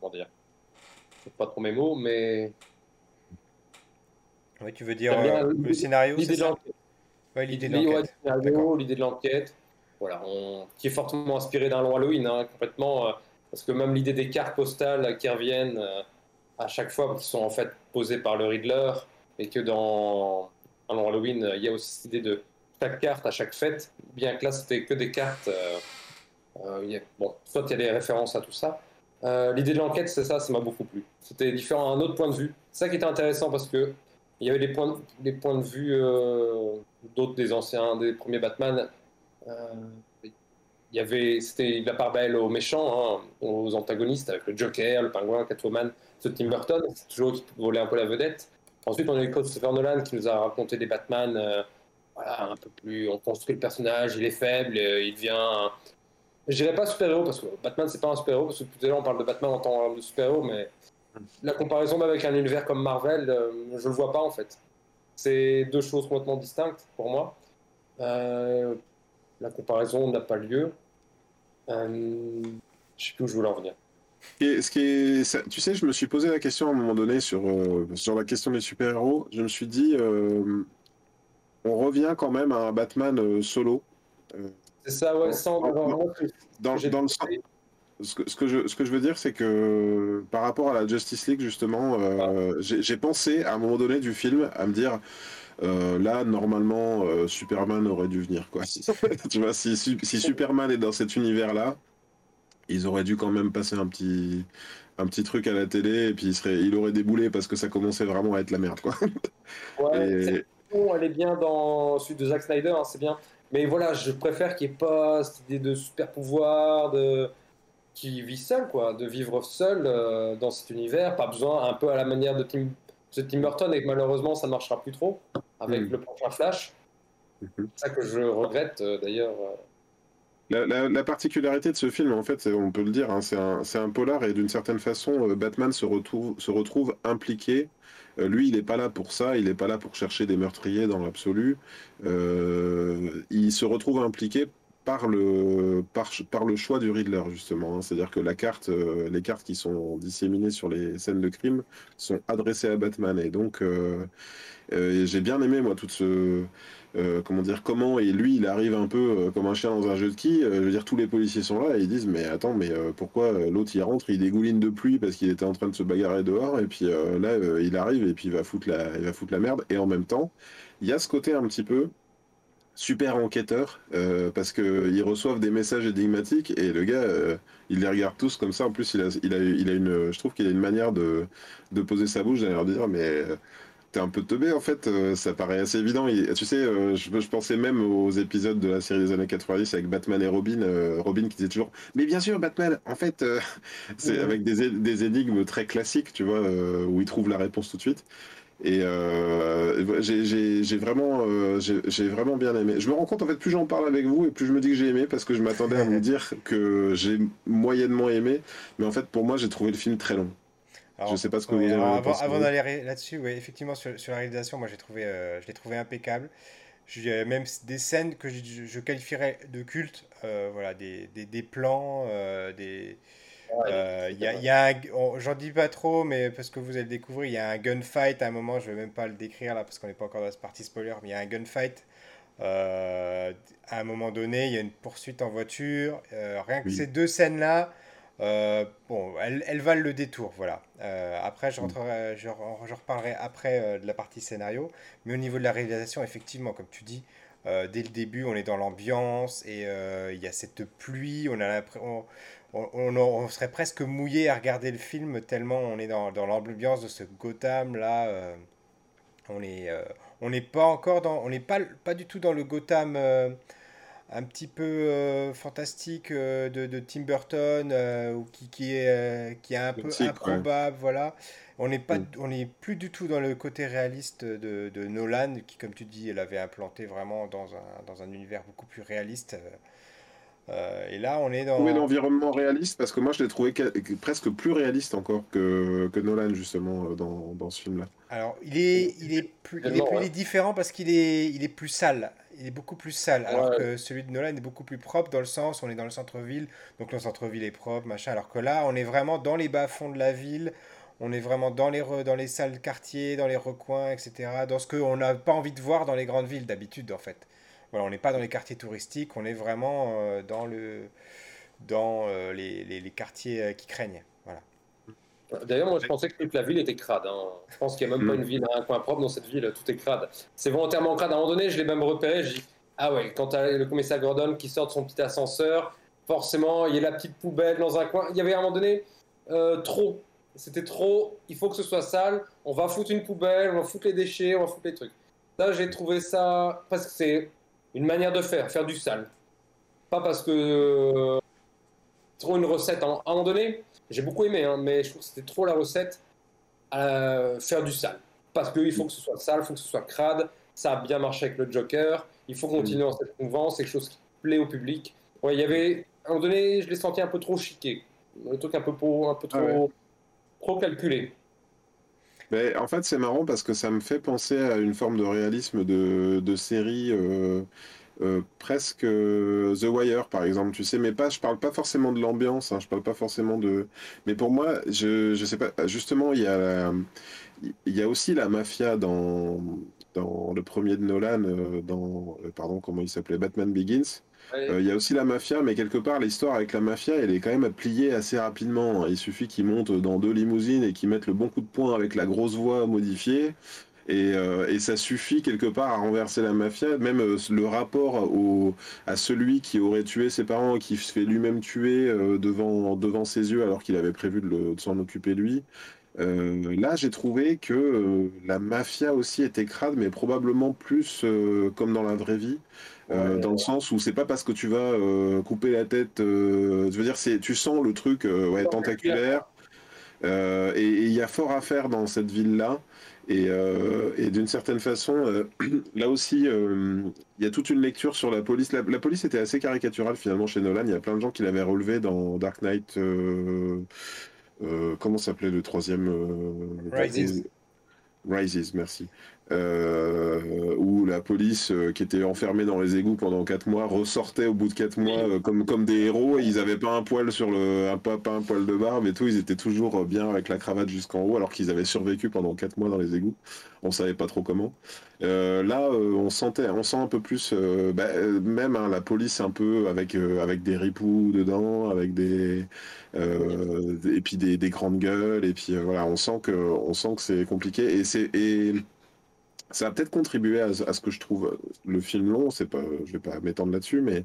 Comment dire? Pas trop mes mots, mais Oui, tu veux dire euh, le scénario, l'idée de l'enquête. Ouais, l'idée de ouais, l'enquête. voilà, on- qui est fortement inspiré d'un long Halloween, hein, complètement, euh, parce que même l'idée des cartes postales qui reviennent euh, à chaque fois, qui sont en fait posées par le Riddler, et que dans un long Halloween, euh, il y a aussi cette idée de chaque carte à chaque fête, bien que là c'était que des cartes euh, Euh, bon, soit il y a des références à tout ça. Euh, L'idée de l'enquête, c'est ça, ça m'a beaucoup plu. C'était différent, un autre point de vue. Ça qui était intéressant parce que il y avait des points, de- des points de vue d'autres des anciens, des premiers Batman. Il y avait, c'était la part belle aux méchants, hein, aux antagonistes avec le Joker, le Pingouin, Catwoman, ce Tim Burton, c'est toujours qui volait un peu la vedette. Ensuite, on a eu Christopher Nolan qui nous a raconté des Batman, voilà, un peu plus, on construit le personnage, il est faible, euh, il devient, je dirais pas super-héros parce que Batman c'est pas un super-héros parce que tout à l'heure on parle de Batman en tant que super-héros, mais la comparaison avec un univers comme Marvel, euh, je le vois pas en fait. C'est deux choses complètement distinctes pour moi. Euh, la comparaison n'a pas lieu. Euh, je sais plus où je voulais en venir. Et ce qui est, tu sais, je me suis posé la question à un moment donné sur, euh, sur la question des super-héros. Je me suis dit, on revient quand même à un Batman euh, solo. Euh, C'est ça, ouais, sans dans, dans le sens, ce que, ce que je, ce que je veux dire, c'est que par rapport à la Justice League, justement, euh, j'ai j'ai pensé à un moment donné du film à me dire, euh, là, normalement, euh, Superman aurait dû venir, quoi. tu vois, si, si, si Superman est dans cet univers-là, ils auraient dû quand même passer un petit, un petit truc à la télé et puis il, serait, il aurait déboulé parce que ça commençait vraiment à être la merde, quoi. Ouais, Et- elle est bien dans celui de Zack Snyder, hein, c'est bien. Mais voilà, je préfère qu'il n'y ait pas cette idée de super pouvoir, de qui vit seul, quoi, de vivre seul euh, dans cet univers. Pas besoin, un peu à la manière de Tim, de Tim Burton, et que malheureusement ça ne marchera plus trop avec Mm. le prochain Flash. Mhm. C'est ça que je regrette euh, d'ailleurs. euh. La, la- la particularité de ce film, en fait, on peut le dire, hein, c'est un, polar et d'une certaine façon, Batman se retrouve, se retrouve impliqué. Euh, lui, il n'est pas là pour ça, il n'est pas là pour chercher des meurtriers dans l'absolu. Euh, il se retrouve impliqué par le, choix du Riddler, justement. hein. C'est-à-dire que euh, les cartes qui sont disséminées sur les scènes de crime sont adressées à Batman. Et donc, j'ai bien aimé, moi, toute ce euh, comment dire, comment, et lui, il arrive un peu euh, comme un chien dans un jeu de qui. je veux dire, tous les policiers sont là et ils disent, mais attends, mais euh, pourquoi euh, l'autre il rentre, il dégouline de pluie parce qu'il était en train de se bagarrer dehors, et puis euh, là, euh, il arrive et puis il va foutre la, il va foutre la merde. Et en même temps, il y a ce côté un petit peu super enquêteur euh, parce que ils reçoivent des messages énigmatiques et le gars euh, il les regarde tous comme ça en plus il a il a il a une je trouve qu'il a une manière de de poser sa bouche d'aller leur dire mais euh, T'es un peu teubé en fait, euh, ça paraît assez évident. Tu sais, euh, je, je pensais même aux épisodes de la série des années 90 avec Batman et Robin. euh, Robin qui disait toujours Mais bien sûr, Batman, en fait, c'est avec des, des énigmes très classiques, tu vois, où il trouve la réponse tout de suite. Et euh, j'ai vraiment, euh, j'ai j'ai vraiment bien aimé. Je me rends compte en fait, plus j'en parle avec vous et plus je me dis que j'ai aimé parce que je m'attendais à vous dire que j'ai moyennement aimé. Mais en fait, pour moi, j'ai trouvé le film très long. Alors, Je sais pas ce que ouais, vous en alors, avez avant, avant d'aller là-dessus, ouais, effectivement, sur, sur la réalisation, moi j'ai trouvé, euh, je l'ai trouvé impeccable. J'ai même des scènes que je, je qualifierais de culte, euh, voilà, des, des, des plans, euh, des. euh, il y a, a j'en dis pas trop, mais parce que vous allez le découvrir, il y a un gunfight à un moment, je vais même pas le décrire là parce qu'on n'est pas encore dans cette partie spoiler, mais il y a un gunfight. euh, à un moment donné, il y a une poursuite en voiture. euh, rien que Oui. ces deux scènes-là, euh, bon, elles, elles valent le détour, voilà. Euh, après, je, rentrerai, je, re- je reparlerai après euh, de la partie scénario, mais au niveau de la réalisation, effectivement, comme tu dis, euh, dès le début, on est dans l'ambiance et il y a cette pluie, on a l'impression, on, on- on serait presque mouillé à regarder le film tellement on est dans, dans l'ambiance de ce Gotham là. on est, on n'est pas encore dans, on n'est pas, pas du tout dans le Gotham un petit peu euh, fantastique euh, de, de Tim Burton euh, ou qui, qui est, euh, qui est un peu ouais. improbable, voilà. On n'est pas, Mm. on n'est plus du tout dans le côté réaliste de, de Nolan qui, comme tu dis, elle avait implanté vraiment dans un, dans un univers beaucoup plus réaliste. et là, on est dans. trouvé l'environnement réaliste parce que moi je l'ai trouvé presque plus réaliste encore que, que Nolan justement dans, dans ce film-là. Alors, il est, il est plus, il est, Tellement, plus- il ouais. est différent parce qu'il est, il est plus sale. Il est beaucoup plus sale. Alors que celui de Nolan est beaucoup plus propre dans le sens, on est dans le centre-ville, donc le centre-ville est propre, machin. Alors que là, on est vraiment dans les bas-fonds de la ville. On est vraiment dans les, re- dans les salles de quartier, dans les recoins, etc. Dans ce qu'on n'a pas envie de voir dans les grandes villes d'habitude, en fait. Voilà, on n'est pas dans les quartiers touristiques, on est vraiment euh, dans, le, dans euh, les, les- les quartiers euh, qui craignent. D'ailleurs, moi, je pensais que toute la ville était crade. hein. Je pense qu'il n'y a même pas Mm. une ville, un coin propre dans cette ville, tout est crade. C'est volontairement crade. À un moment donné, je l'ai même repéré. Je dis, ah ouais, quand t'as le commissaire Gordon qui sort de son petit ascenseur, forcément, il y a la petite poubelle dans un coin. Il y avait à un moment donné euh, trop. C'était trop. Il faut que ce soit sale. On va foutre une poubelle, on va foutre les déchets, on va foutre les trucs. Ça, j'ai trouvé ça parce que c'est une manière de faire, faire du sale. Pas parce que euh, trop une recette. À un moment donné, j'ai beaucoup aimé, hein, mais je trouve que c'était trop la recette à faire du sale. Parce qu'il faut que ce soit sale, il faut que ce soit crade. Ça a bien marché avec le Joker. Il faut continuer dans cette mouvance, c'est quelque chose qui plaît au public. Ouais, il y avait à un moment donné, je l'ai senti un peu trop chiqué, un truc un peu, un peu Ah trop, trop calculé. Mais en fait, c'est marrant parce que ça me fait penser à une forme de réalisme de, de série euh, euh, presque euh, The Wire, par exemple. Tu sais, mais pas, je parle pas forcément de l'ambiance, hein, je parle pas forcément de. Mais pour moi, je, je sais pas. Justement, il y a, il y a aussi la mafia dans, dans le premier de Nolan, euh, dans, pardon, comment il s'appelait? Batman Begins. Ouais. Il y a aussi la mafia, mais quelque part, l'histoire avec la mafia, elle est quand même à plier assez rapidement. Il suffit qu'ils montent dans deux limousines et qu'ils mettent le bon coup de poing avec la grosse voix modifiée. Et, euh, et ça suffit quelque part à renverser la mafia. Même euh, le rapport au, à celui qui aurait tué ses parents et qui se fait lui-même tuer euh, devant, devant ses yeux alors qu'il avait prévu de, s'en occuper lui. Là, j'ai trouvé que la mafia aussi était crade, mais probablement plus comme dans la vraie vie. Euh, Ouais. dans le sens où c'est pas parce que tu vas euh, couper la tête, euh, je veux dire, c'est, tu sens le truc ouais, tentaculaire, et et il y a fort à faire dans cette ville-là. Et, euh, et d'une certaine façon, euh, là aussi, euh, il y a toute une lecture sur la police. La, la police était assez caricaturale finalement chez Nolan. Il y a plein de gens qui l'avaient relevé dans Dark Knight. comment s'appelait le troisième Rises. Rises, merci. Euh, où la police euh, qui était enfermée dans les égouts pendant 4 mois ressortait au bout de 4 mois euh, comme, comme des héros. Et ils avaient pas un poil sur le un, pas, pas un poil de barbe et tout, ils étaient toujours euh, bien avec la cravate jusqu'en haut alors qu'ils avaient survécu pendant 4 mois dans les égouts. On savait pas trop comment. Euh, là, euh, on sentait, on sent un peu plus, euh, bah, même hein, la police un peu avec euh, avec des ripoux dedans, avec des euh, et puis des, des grandes gueules. Et puis voilà, on sent que on sent que c'est compliqué. Et c'est et ça a peut-être contribué à, à ce que je trouve euh, le film long. C'est pas, je vais pas m'étendre là-dessus, mais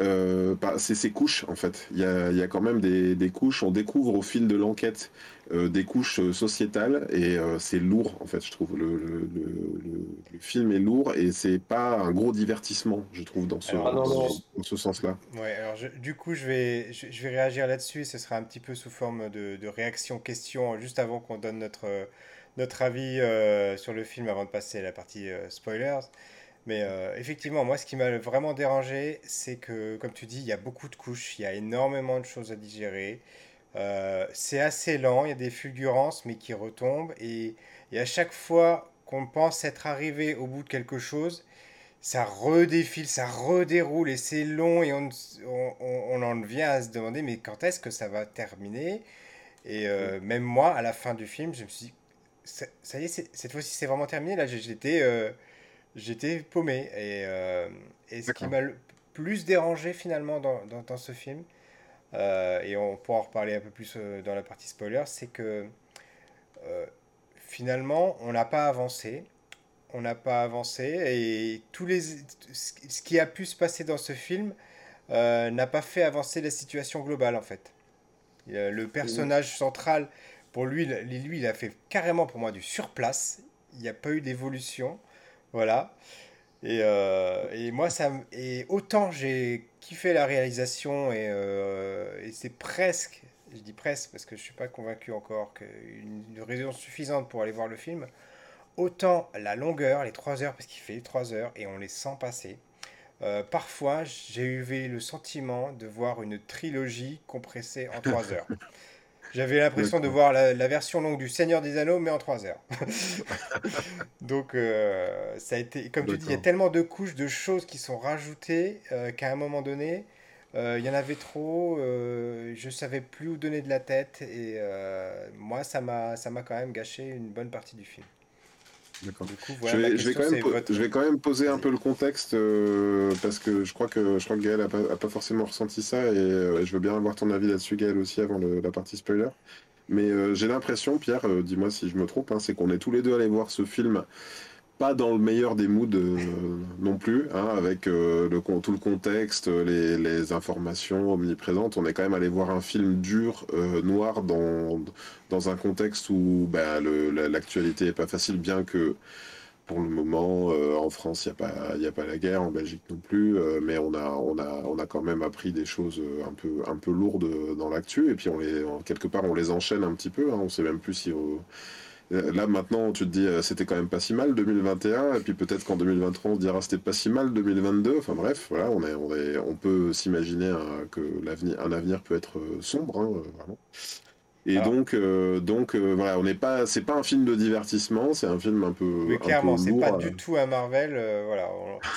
euh, bah, c'est ces couches en fait. Il y a, y a quand même des, des couches. On découvre au fil de l'enquête euh, des couches sociétales et euh, c'est lourd en fait. Je trouve le, le, le- le- le film est lourd et c'est pas un gros divertissement, je trouve dans ce, Ah non, non. dans ce sens-là. Ouais, alors je- du coup, je vais, je, je vais réagir là-dessus. Ce sera un petit peu sous forme de, de réaction-question, juste avant qu'on donne notre, notre avis euh, sur le film, avant de passer à la partie euh, spoilers. Mais euh, effectivement, moi, ce qui m'a vraiment dérangé, c'est que, comme tu dis, il y a beaucoup de couches, il y a énormément de choses à digérer. C'est assez lent, il y a des fulgurances, mais qui retombent. Et, et à chaque fois qu'on pense être arrivé au bout de quelque chose, ça redéfile, ça redéroule et c'est long et on, on, on- en vient à se demander mais quand est-ce que ça va terminer? Et euh, même moi, à la fin du film, je me suis dit, ça, ça y est, cette fois-ci c'est vraiment terminé. Là, j'étais euh, j'étais paumé. Et, euh, et ce qui m'a le plus dérangé finalement dans, dans, dans ce film, euh, et on pourra en reparler un peu plus dans la partie spoiler, c'est que finalement, on n'a pas avancé. On n'a pas avancé et tous les, ce qui a pu se passer dans ce film n'a pas fait avancer la situation globale en fait. Le personnage central, pour lui, il- lui, il a fait carrément pour moi du surplace. Il n'y a pas eu d'évolution. Voilà. Et, euh, et moi, ça, et autant j'ai kiffé la réalisation et, euh, et c'est presque, je dis presque parce que je suis pas convaincu encore qu'une une raison suffisante pour aller voir le film, autant la longueur, les 3 heures, parce qu'il fait les 3 heures et on les sent passer. euh, parfois, j'ai eu le sentiment de voir une trilogie compressée en 3 heures. J'avais l'impression de voir la, la version longue du Seigneur des Anneaux, mais en 3 heures. Donc, euh, ça a été, comme tu dis, il y a tellement de couches, de choses qui sont rajoutées euh, qu'à un moment donné, euh, il y en avait trop. je savais plus où donner de la tête, et moi, ça m'a, ça m'a quand même gâché une bonne partie du film. D'accord. Je vais, je vais question, quand même, c'est po- votre. je vais quand même poser un peu le contexte euh, parce que je crois que je crois que Gaël a pas, a pas forcément ressenti ça et euh, je veux bien avoir ton avis là-dessus Gaël aussi avant le- la partie spoiler. Mais euh, j'ai l'impression, Pierre, dis-moi si je me trompe, hein, c'est qu'on est tous les deux allés voir ce film pas dans le meilleur des moods euh, non plus, hein, avec le, tout le contexte, les, les, informations omniprésentes. On est quand même allé voir un film dur, noir, dans, dans un contexte où bah, l'actualité est pas facile, bien que pour le moment, euh, en France, il n'y a, pas, a pas la guerre, en Belgique non plus, euh, mais on a, on, a, on a quand même appris des choses euh, un peu, un peu lourdes dans l'actu, et puis on les, quelque part, on les enchaîne un petit peu, hein, on sait même plus si... Là maintenant, tu te dis, c'était quand même pas si mal 2021, et puis peut-être qu'en 2023, on se dira c'était pas si mal 2022. Enfin bref, voilà, on, est, on, est, on peut s'imaginer hein, que l'avenir, un avenir peut être sombre, hein, vraiment. Et donc, euh, donc euh, voilà, on n'est pas, c'est pas un film de divertissement, c'est un film un peu. Oui, clairement, c'est pas du tout un Marvel. Euh, voilà,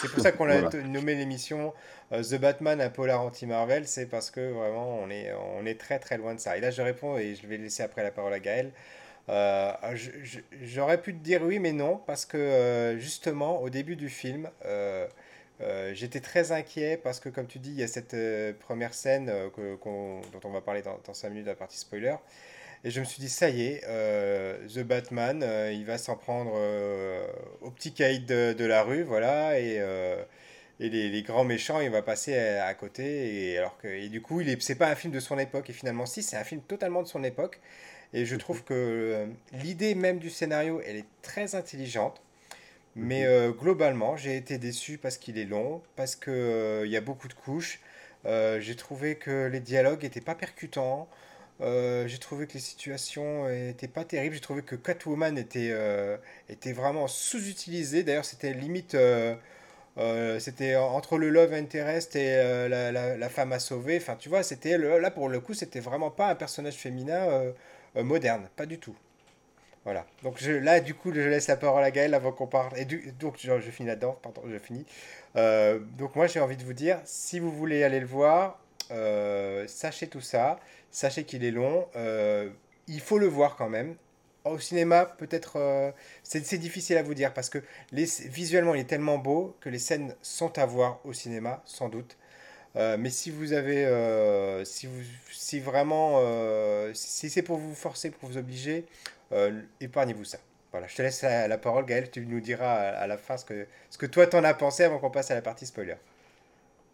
c'est pour ça qu'on a nommé l'émission The Batman, un polar anti-Marvel. C'est parce que vraiment, on est, on est très très loin de ça. Et là, je réponds et je vais laisser après la parole à Gaël. J'aurais pu te dire oui, mais non, parce que justement, au début du film. j'étais très inquiet parce que, comme tu dis, il y a cette première scène dont on va parler dans, dans 5 minutes de la partie spoiler. Et je me suis dit, ça y est, euh, The Batman, euh, il va s'en prendre euh, au petit caïd de, la rue, voilà, et, et les, grands méchants, il va passer à, côté. Et, alors que, et du coup, c'est pas un film de son époque, et finalement, si, c'est un film totalement de son époque. Et je trouve que l'idée même du scénario, elle est très intelligente. Mais mhm. globalement, j'ai été déçu parce qu'il est long, parce qu'il y a beaucoup de couches. j'ai trouvé que les dialogues n'étaient pas percutants. Euh, j'ai trouvé que les situations n'étaient pas terribles. J'ai trouvé que Catwoman était, euh, était vraiment sous-utilisée. D'ailleurs, c'était limite. Euh, c'était entre le love interest et la, la, la, femme à sauver. Enfin, tu vois, c'était là pour le coup, c'était vraiment pas un personnage féminin moderne, pas du tout. Voilà. Donc je, là, du coup, je laisse la parole à Gaël avant qu'on parle. Et donc, je, finis là-dedans. Pardon, je finis. donc moi, j'ai envie de vous dire, si vous voulez aller le voir, sachez tout ça. Sachez qu'il est long. Euh, il faut le voir quand même. Au cinéma, peut-être, euh, c'est difficile à vous dire parce que visuellement, il est tellement beau que les scènes sont à voir au cinéma, sans doute. Euh, mais si vous avez, si, vous, si vraiment, si c'est pour vous forcer, pour vous obliger, épargnez-vous ça. Voilà, je te laisse la, parole, Gaël. Tu nous diras à, la fin ce que, ce que toi t'en as pensé avant qu'on passe à la partie spoiler.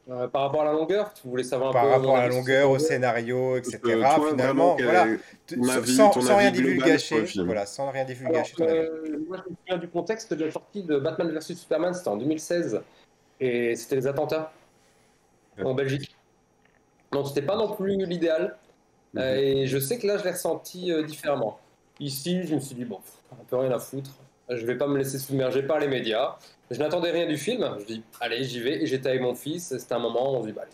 Euh, par rapport à la longueur, tu voulais savoir un par peu. Par rapport à la longueur, au scénario, etc. finalement, voilà, sans, rien divulgacher, voilà, sans rien divulgacher. Euh, moi, je me souviens du contexte de la sortie de Batman vs Superman, c'était en 2016, et c'était les attentats en Belgique. Donc, c'était pas non plus l'idéal. Mhm. Euh, et je sais que là, je l'ai ressenti différemment. Ici, je me suis dit, bon, on peut rien à foutre. Je vais pas me laisser submerger par les médias. Je n'attendais rien du film. Je dis, allez, j'y vais. Et j'étais avec mon fils. C'était un moment, on se dit, bah,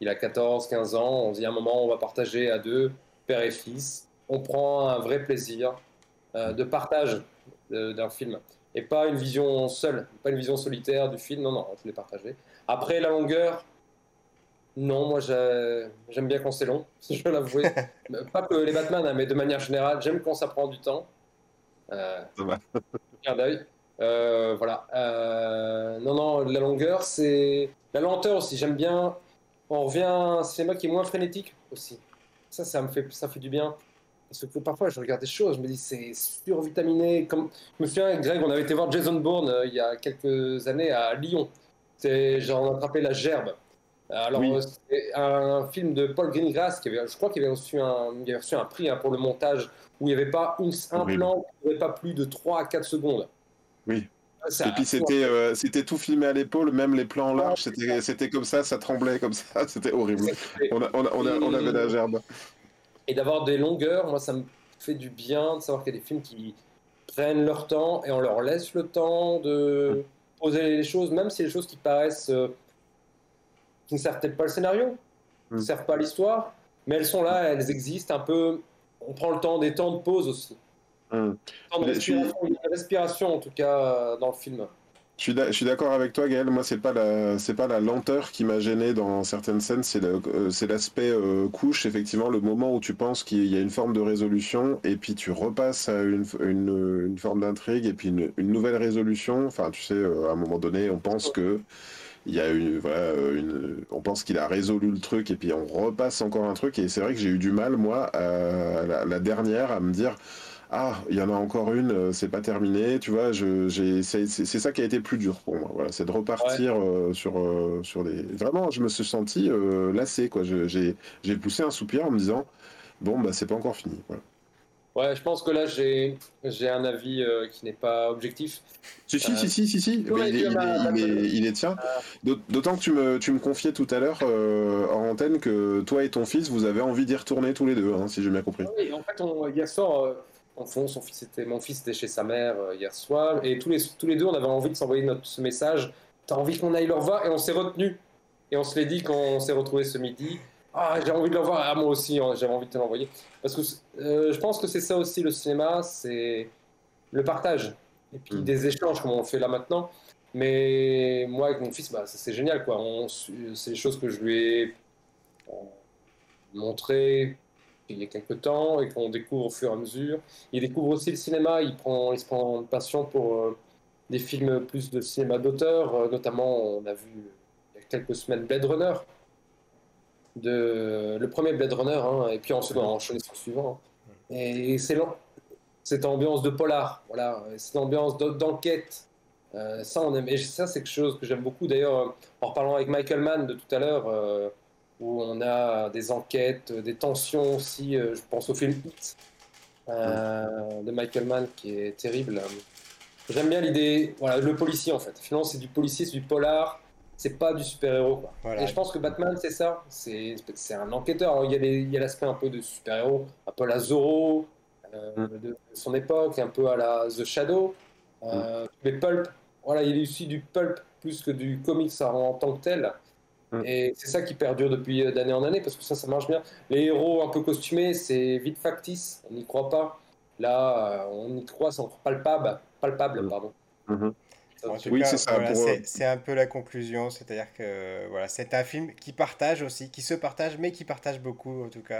il a 14, 15 ans. On se dit, un moment, on va partager à deux, père et fils. On prend un vrai plaisir euh, de partage d'un film. Et pas une vision seule, pas une vision solitaire du film. Non, non, je l'ai partagé. Après, la longueur, non, moi j'aime bien quand c'est long, je veux l'avouer. pas que les Batman, hein, mais de manière générale, j'aime quand ça prend du temps. Euh, d'œil. Euh, voilà. Euh, non, non, la longueur, c'est. La lenteur aussi, j'aime bien. On revient à un cinéma qui est moins frénétique aussi. Ça, ça me fait, ça fait du bien. Parce que parfois, je regarde des choses, je me dis, c'est survitaminé. Comme... Je me souviens, Greg, on avait été voir Jason Bourne euh, il y a quelques années à Lyon. On attrapé la gerbe. Alors, c'est un film de Paul Greengrass, qui avait, je crois qu'il avait reçu un, il avait reçu un prix hein, pour le montage, où il n'y avait pas un plan qui ne pas plus de 3 à 4 secondes. Oui. Et puis c'était euh, c'était tout filmé à l'épaule, même les plans larges, c'était c'était comme ça, ça tremblait comme ça, c'était horrible. On, a, on, a, on, avait la gerbe. Et d'avoir des longueurs, moi ça me fait du bien de savoir qu'il y a des films qui prennent leur temps et on leur laisse le temps de poser les choses, même si les choses qui paraissent euh, qui ne servent peut-être pas le scénario, qui ne mm. servent pas l'histoire, mais elles sont là, elles existent un peu. On prend le temps des temps de pause aussi. Hum. respiration, en tout cas dans le film. Je suis d'accord avec toi, Gaël. Moi, c'est pas la, c'est pas la lenteur qui m'a gêné dans certaines scènes, c'est euh, l'aspect euh, couche, effectivement, le moment où tu penses qu'il y a une forme de résolution, et puis tu repasses à une, une, forme d'intrigue, et puis une, nouvelle résolution. Enfin, tu sais, euh, à un moment donné, on pense que il y a une, voilà, une, on pense qu'il a résolu le truc, et puis on repasse encore un truc, et c'est vrai que j'ai eu du mal, moi, à la dernière, à me dire ah, il y en a encore une, euh, c'est pas terminé, tu vois, je, j'ai, c'est, ça qui a été plus dur pour moi, voilà, c'est de repartir euh, sur, euh, sur des... Vraiment, je me suis senti euh, lassé, quoi, j'ai, j'ai poussé un soupir en me disant, bon, bah, c'est pas encore fini, voilà. Ouais, je pense que là, j'ai j'ai un avis euh, qui n'est pas objectif. Si, si, Euh, si, si, si, si, ouais, mais il, est, il, m'as- est, il, est, il est tien. D'aut- D'autant que tu me, tu me confiais tout à l'heure euh, en antenne que toi et ton fils, vous avez envie d'y retourner tous les deux, hein, si j'ai bien compris. Oui, en fait, on, hier soir, euh, en fond, son fils était, mon fils était chez sa mère euh, hier soir, et tous les, tous les deux, on avait envie de s'envoyer notre ce message. T'as envie qu'on aille le revoir, et on s'est retenu. Et on se l'est dit quand on s'est retrouvé ce midi. Ah, j'ai envie de le revoir. Ah, moi aussi, hein, j'avais envie de te l'envoyer. Parce que euh, je pense que c'est ça aussi le cinéma, c'est le partage. Et puis Mm. des échanges, comme on le fait là maintenant. Mais moi, avec mon fils, bah, c'est génial, quoi. C'est des choses que je lui ai euh, montrées il y a quelques temps et qu'on découvre au fur et à mesure. Il découvre aussi le cinéma, il, prend, il se prend une passion pour euh, des films plus de cinéma d'auteur, euh, notamment on a vu il y a quelques semaines Blade Runner, de, le premier Blade Runner, hein, et puis ensuite on a enchaîné sur le suivant. hein. Et c'est cette ambiance de polar, voilà, cette ambiance d'en- d'enquête. Euh, ça, on aime, et ça, c'est quelque chose que j'aime beaucoup. D'ailleurs, euh, en reparlant avec Michael Mann de tout à l'heure, euh, où on a des enquêtes, des tensions aussi. euh, je pense au film Hit de Michael Mann qui est terrible. J'aime bien l'idée, voilà, le policier en fait. Finalement, c'est du policier, c'est du polar, c'est pas du super-héros. Voilà. Et je pense que Batman, c'est ça. C'est un enquêteur. Alors, il y a l'aspect un peu de super-héros, un peu à la Zorro euh, de son époque, un peu à la The Shadow. Euh, Mais Pulp, voilà, il y a aussi du Pulp plus que du comics en, en tant que tel. Mm. Et c'est ça qui perdure depuis euh, d'année en année parce que ça, ça marche bien. Les héros un peu costumés, c'est vite factice, on n'y croit pas. Là, on y croit, c'est encore palpable, palpable, Mm. pardon. Mhm. Oui, c'est ça, voilà, c'est un peu la conclusion, c'est-à-dire que voilà, c'est un film qui partage aussi, qui se partage, mais qui partage beaucoup en tout cas.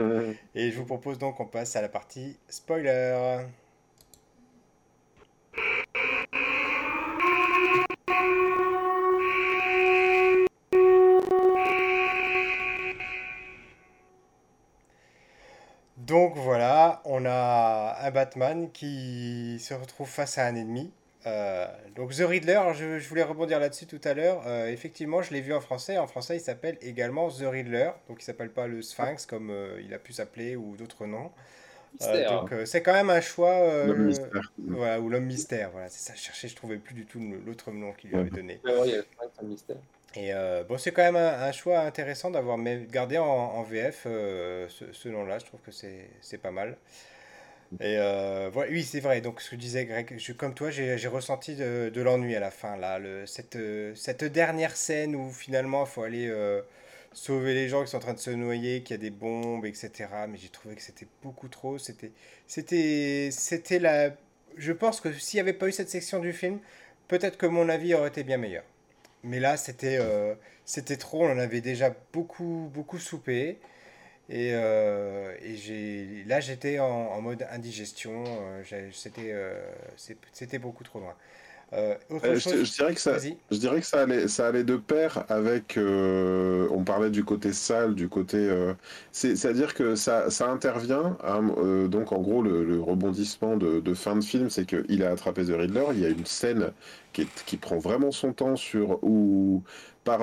euh, et je vous propose donc qu'on passe à la partie spoiler. Donc voilà, on a un Batman qui se retrouve face à un ennemi. Euh, donc The Riddler, je, je voulais rebondir là-dessus tout à l'heure. Euh, effectivement, je l'ai vu en français. En français, il s'appelle également The Riddler. Donc il s'appelle pas le Sphinx comme euh, il a pu s'appeler ou d'autres noms. Euh, Mystère. donc euh, c'est quand même un choix. euh, L'homme mystère. voilà, ou l'homme mystère. Voilà, c'est ça. Je cherchais, je trouvais plus du tout l'autre nom qu'il lui avait donné. Ouais, ouais, il y a un mystère. Et euh, bon, c'est quand même un, un choix intéressant d'avoir gardé en, en VF euh, ce, ce nom-là. Je trouve que c'est c'est pas mal. Et euh, oui, c'est vrai. Donc, ce que disait Greg, comme toi, j'ai ressenti de, l'ennui à la fin. Là, euh, cette dernière scène où finalement il faut aller euh, sauver les gens qui sont en train de se noyer, qu'il y a des bombes, etc. Mais j'ai trouvé que c'était beaucoup trop. C'était, c'était, c'était la. Je pense que s'il n'y avait pas eu cette section du film, peut-être que mon avis aurait été bien meilleur. Mais là, c'était c'était trop. On en avait déjà beaucoup, beaucoup soupé. Et, euh, et j'ai, là, j'étais en, en mode indigestion. euh, c'était, euh, c'était beaucoup trop loin. Euh, autre Euh, je, chose, je dirais que ça, je dirais que ça allait, ça allait de pair avec. euh, on parlait du côté sale, du côté. c'est, c'est-à-dire que ça, ça intervient. à euh, donc, en gros, le, le rebondissement de, de fin de film, c'est qu'il a attrapé The Riddler. Il y a une scène qui, est- qui prend vraiment son temps sur où, par,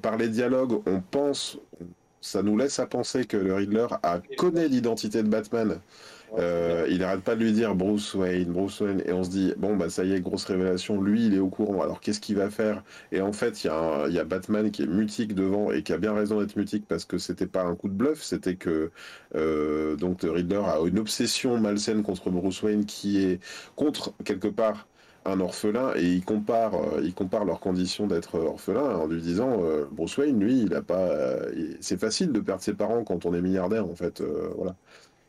par les dialogues, on pense. Ça nous laisse à penser que le Riddler a connaît l'identité de Batman. Euh, il arrête pas de lui dire Bruce Wayne, Bruce Wayne, et on se dit bon bah ça y est, grosse révélation, lui il est au courant, alors qu'est-ce qu'il va faire? Et en fait, il y, a Batman qui est mutique devant et qui a bien raison d'être mutique parce que c'était pas un coup de bluff, c'était que euh, donc The Riddler a une obsession malsaine contre Bruce Wayne qui est contre quelque part un orphelin et il compare, euh, il compare leurs conditions d'être orphelin en lui disant euh, Bruce Wayne, lui, il a pas, euh, c'est facile de perdre ses parents quand on est milliardaire en fait, euh, voilà.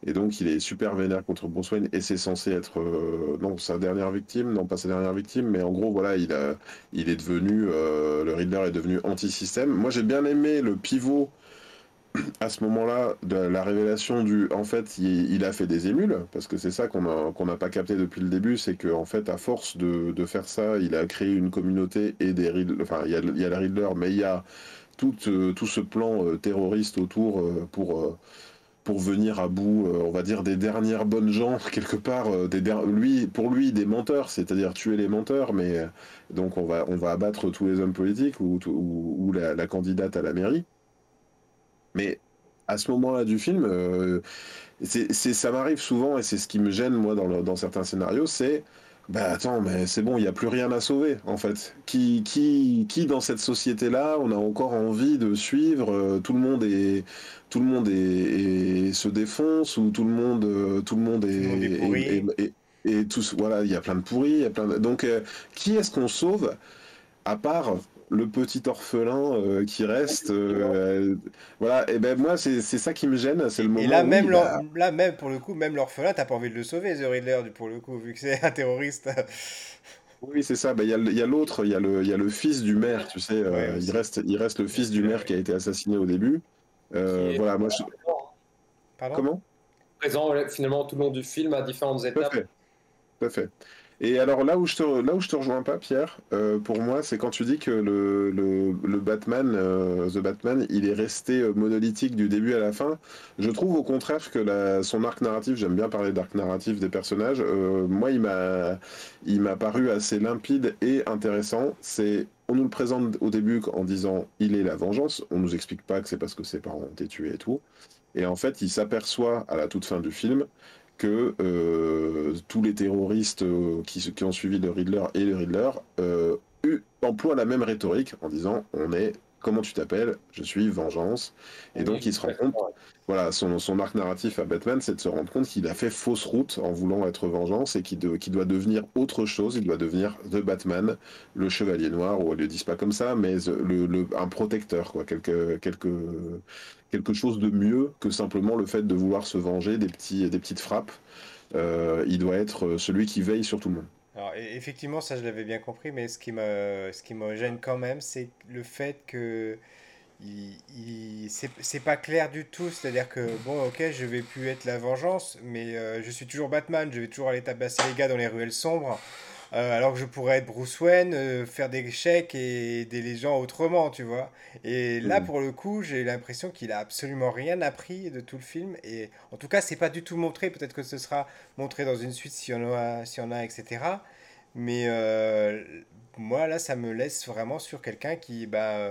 Et donc il est super vénère contre Bruce Wayne et c'est censé être euh, non sa dernière victime, non pas sa dernière victime, mais en gros voilà il a, il est devenu euh, le Riddler est devenu anti-système. Moi j'ai bien aimé le pivot à ce moment-là la révélation du en fait il, a fait des émules parce que c'est ça qu'on qu'on n'a pas capté depuis le début c'est que en fait à force de, de faire ça il a créé une communauté et des enfin il y a, il y a le Riddler mais il y a tout, euh, tout ce plan euh, terroriste autour euh, pour pour venir à bout, on va dire, des dernières bonnes gens, quelque part, des lui, pour lui, des menteurs, c'est-à-dire tuer les menteurs, mais donc on va, on va abattre tous les hommes politiques ou, ou, la, candidate à la mairie. Mais à ce moment-là du film, c'est, ça m'arrive souvent, et c'est ce qui me gêne, moi, dans, dans certains scénarios, c'est bah attends, mais c'est bon, il n'y a plus rien à sauver, en fait. Qui, qui, qui dans cette société-là, on a encore envie de suivre euh, Tout le monde est, tout le monde est, se défonce ou tout le monde, euh, tout le monde est, et, et, tous, voilà, il y a plein de pourris, il y a plein de... donc euh, qui est-ce qu'on sauve à part le petit orphelin euh, qui reste. Euh, voilà, et ben moi, c'est ça qui me gêne, c'est le moment. Et là, même, là, même pour le coup, même l'orphelin, t'as pas envie de le sauver, The Riddler, pour le coup, vu que c'est un terroriste. Oui, c'est ça. Ben, il y a, l'autre, il y, a le, y a le fils du maire, tu sais. Euh, il, reste, il reste le fils du maire qui a été assassiné au début. voilà, moi je... Pardon? Comment? Présent finalement tout le long du film à différentes étapes. Tout à fait. Et alors là où je te, te rejoins pas, Pierre, euh, pour moi, c'est quand tu dis que le, Batman, euh, The Batman, il est resté euh, monolithique du début à la fin. Je trouve au contraire que son arc narratif, j'aime bien parler d'arc narratif des personnages, moi, il m'a, paru assez limpide et intéressant. On nous le présente au début en disant il est la vengeance. On nous explique pas que c'est parce que ses parents ont été tués et tout. Et en fait, il s'aperçoit à la toute fin du film euh, tous les terroristes euh, qui, ont suivi le Riddler et le Riddler euh, emploient la même rhétorique en disant on est comment tu t'appelles? Je suis vengeance. Et donc il se rend compte, voilà, son, arc narratif à Batman, c'est de se rendre compte qu'il a fait fausse route en voulant être vengeance et qu'il doit devenir autre chose. Il doit devenir The Batman, le chevalier noir, ou ils le disent pas comme ça, mais le, un protecteur, quoi, quelque, quelque, quelque chose de mieux que simplement le fait de vouloir se venger des, petits, des petites frappes. Euh, il doit être celui qui veille sur tout le monde. Effectivement, ça je l'avais bien compris, mais ce qui me, gêne quand même, c'est le fait que il, c'est pas clair du tout. C'est-à-dire que, bon, ok, je vais plus être la vengeance, mais euh, je suis toujours Batman, je vais toujours aller tabasser les gars dans les ruelles sombres. Euh, alors que je pourrais être Bruce Wayne, euh, faire des chèques et aider les gens autrement, tu vois. Et là, mm. pour le coup, j'ai l'impression qu'il a absolument rien appris de tout le film. Et en tout cas, c'est pas du tout montré. Peut-être que ce sera montré dans une suite si on a, si on a etc. Mais euh, moi, là, ça me laisse vraiment sur quelqu'un qui, bah,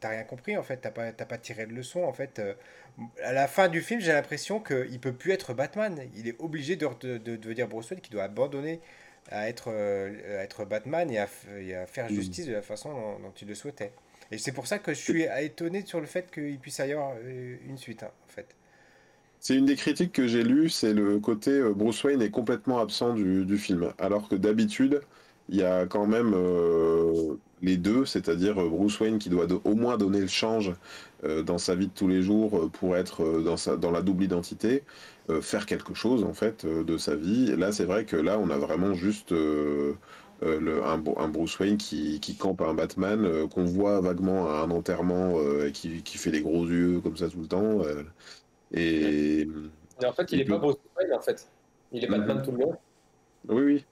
t'as rien compris en fait, t'as pas, pas tiré de leçon en fait. à la fin du film, j'ai l'impression qu'il peut plus être Batman. Il est obligé de, de, de devenir Bruce Wayne, qui doit abandonner à être, euh, à être Batman et à, faire mm. justice de la façon dont, il le souhaitait. Et c'est pour ça que je suis étonné sur le fait qu'il puisse y avoir euh, une suite, hein, en fait. C'est une des critiques que j'ai lues, c'est le côté euh, Bruce Wayne est complètement absent du, du film. Alors que d'habitude, il y a quand même les deux, c'est-à-dire Bruce Wayne qui doit au moins donner le change dans sa vie de tous les jours pour être dans, sa, dans la double identité. Euh, faire quelque chose en fait euh, de sa vie. là, c'est vrai que là, on a vraiment juste euh, le, un, un, Bruce Wayne qui, qui campe un Batman, qu'on voit vaguement à un enterrement et qui, qui, fait les gros yeux comme ça tout le temps. et, en fait, il est pas Bruce Wayne en fait. Il est Batman mhm. tout le long. Oui, oui.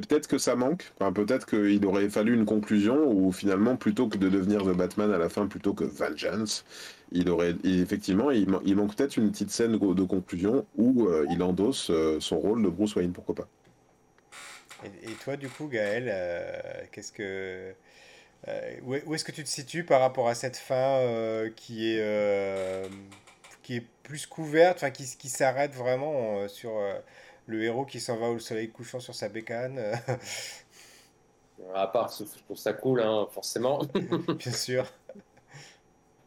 Peut-être que ça manque. Peut-être qu'il aurait fallu une conclusion où finalement, plutôt que de devenir The Batman à la fin, plutôt que Vengeance, il aurait effectivement, il, manque peut-être une petite scène de, conclusion où euh, il endosse euh, son rôle de Bruce Wayne, pourquoi pas. Et, toi, du coup, Gaël, euh, qu'est-ce que où est-ce que tu te situes par rapport à cette fin qui est qui est plus couverte, enfin qui s'arrête vraiment sur le héros qui s'en va au soleil couchant sur sa bécane À part, je trouve ça cool, hein, forcément. Bien sûr.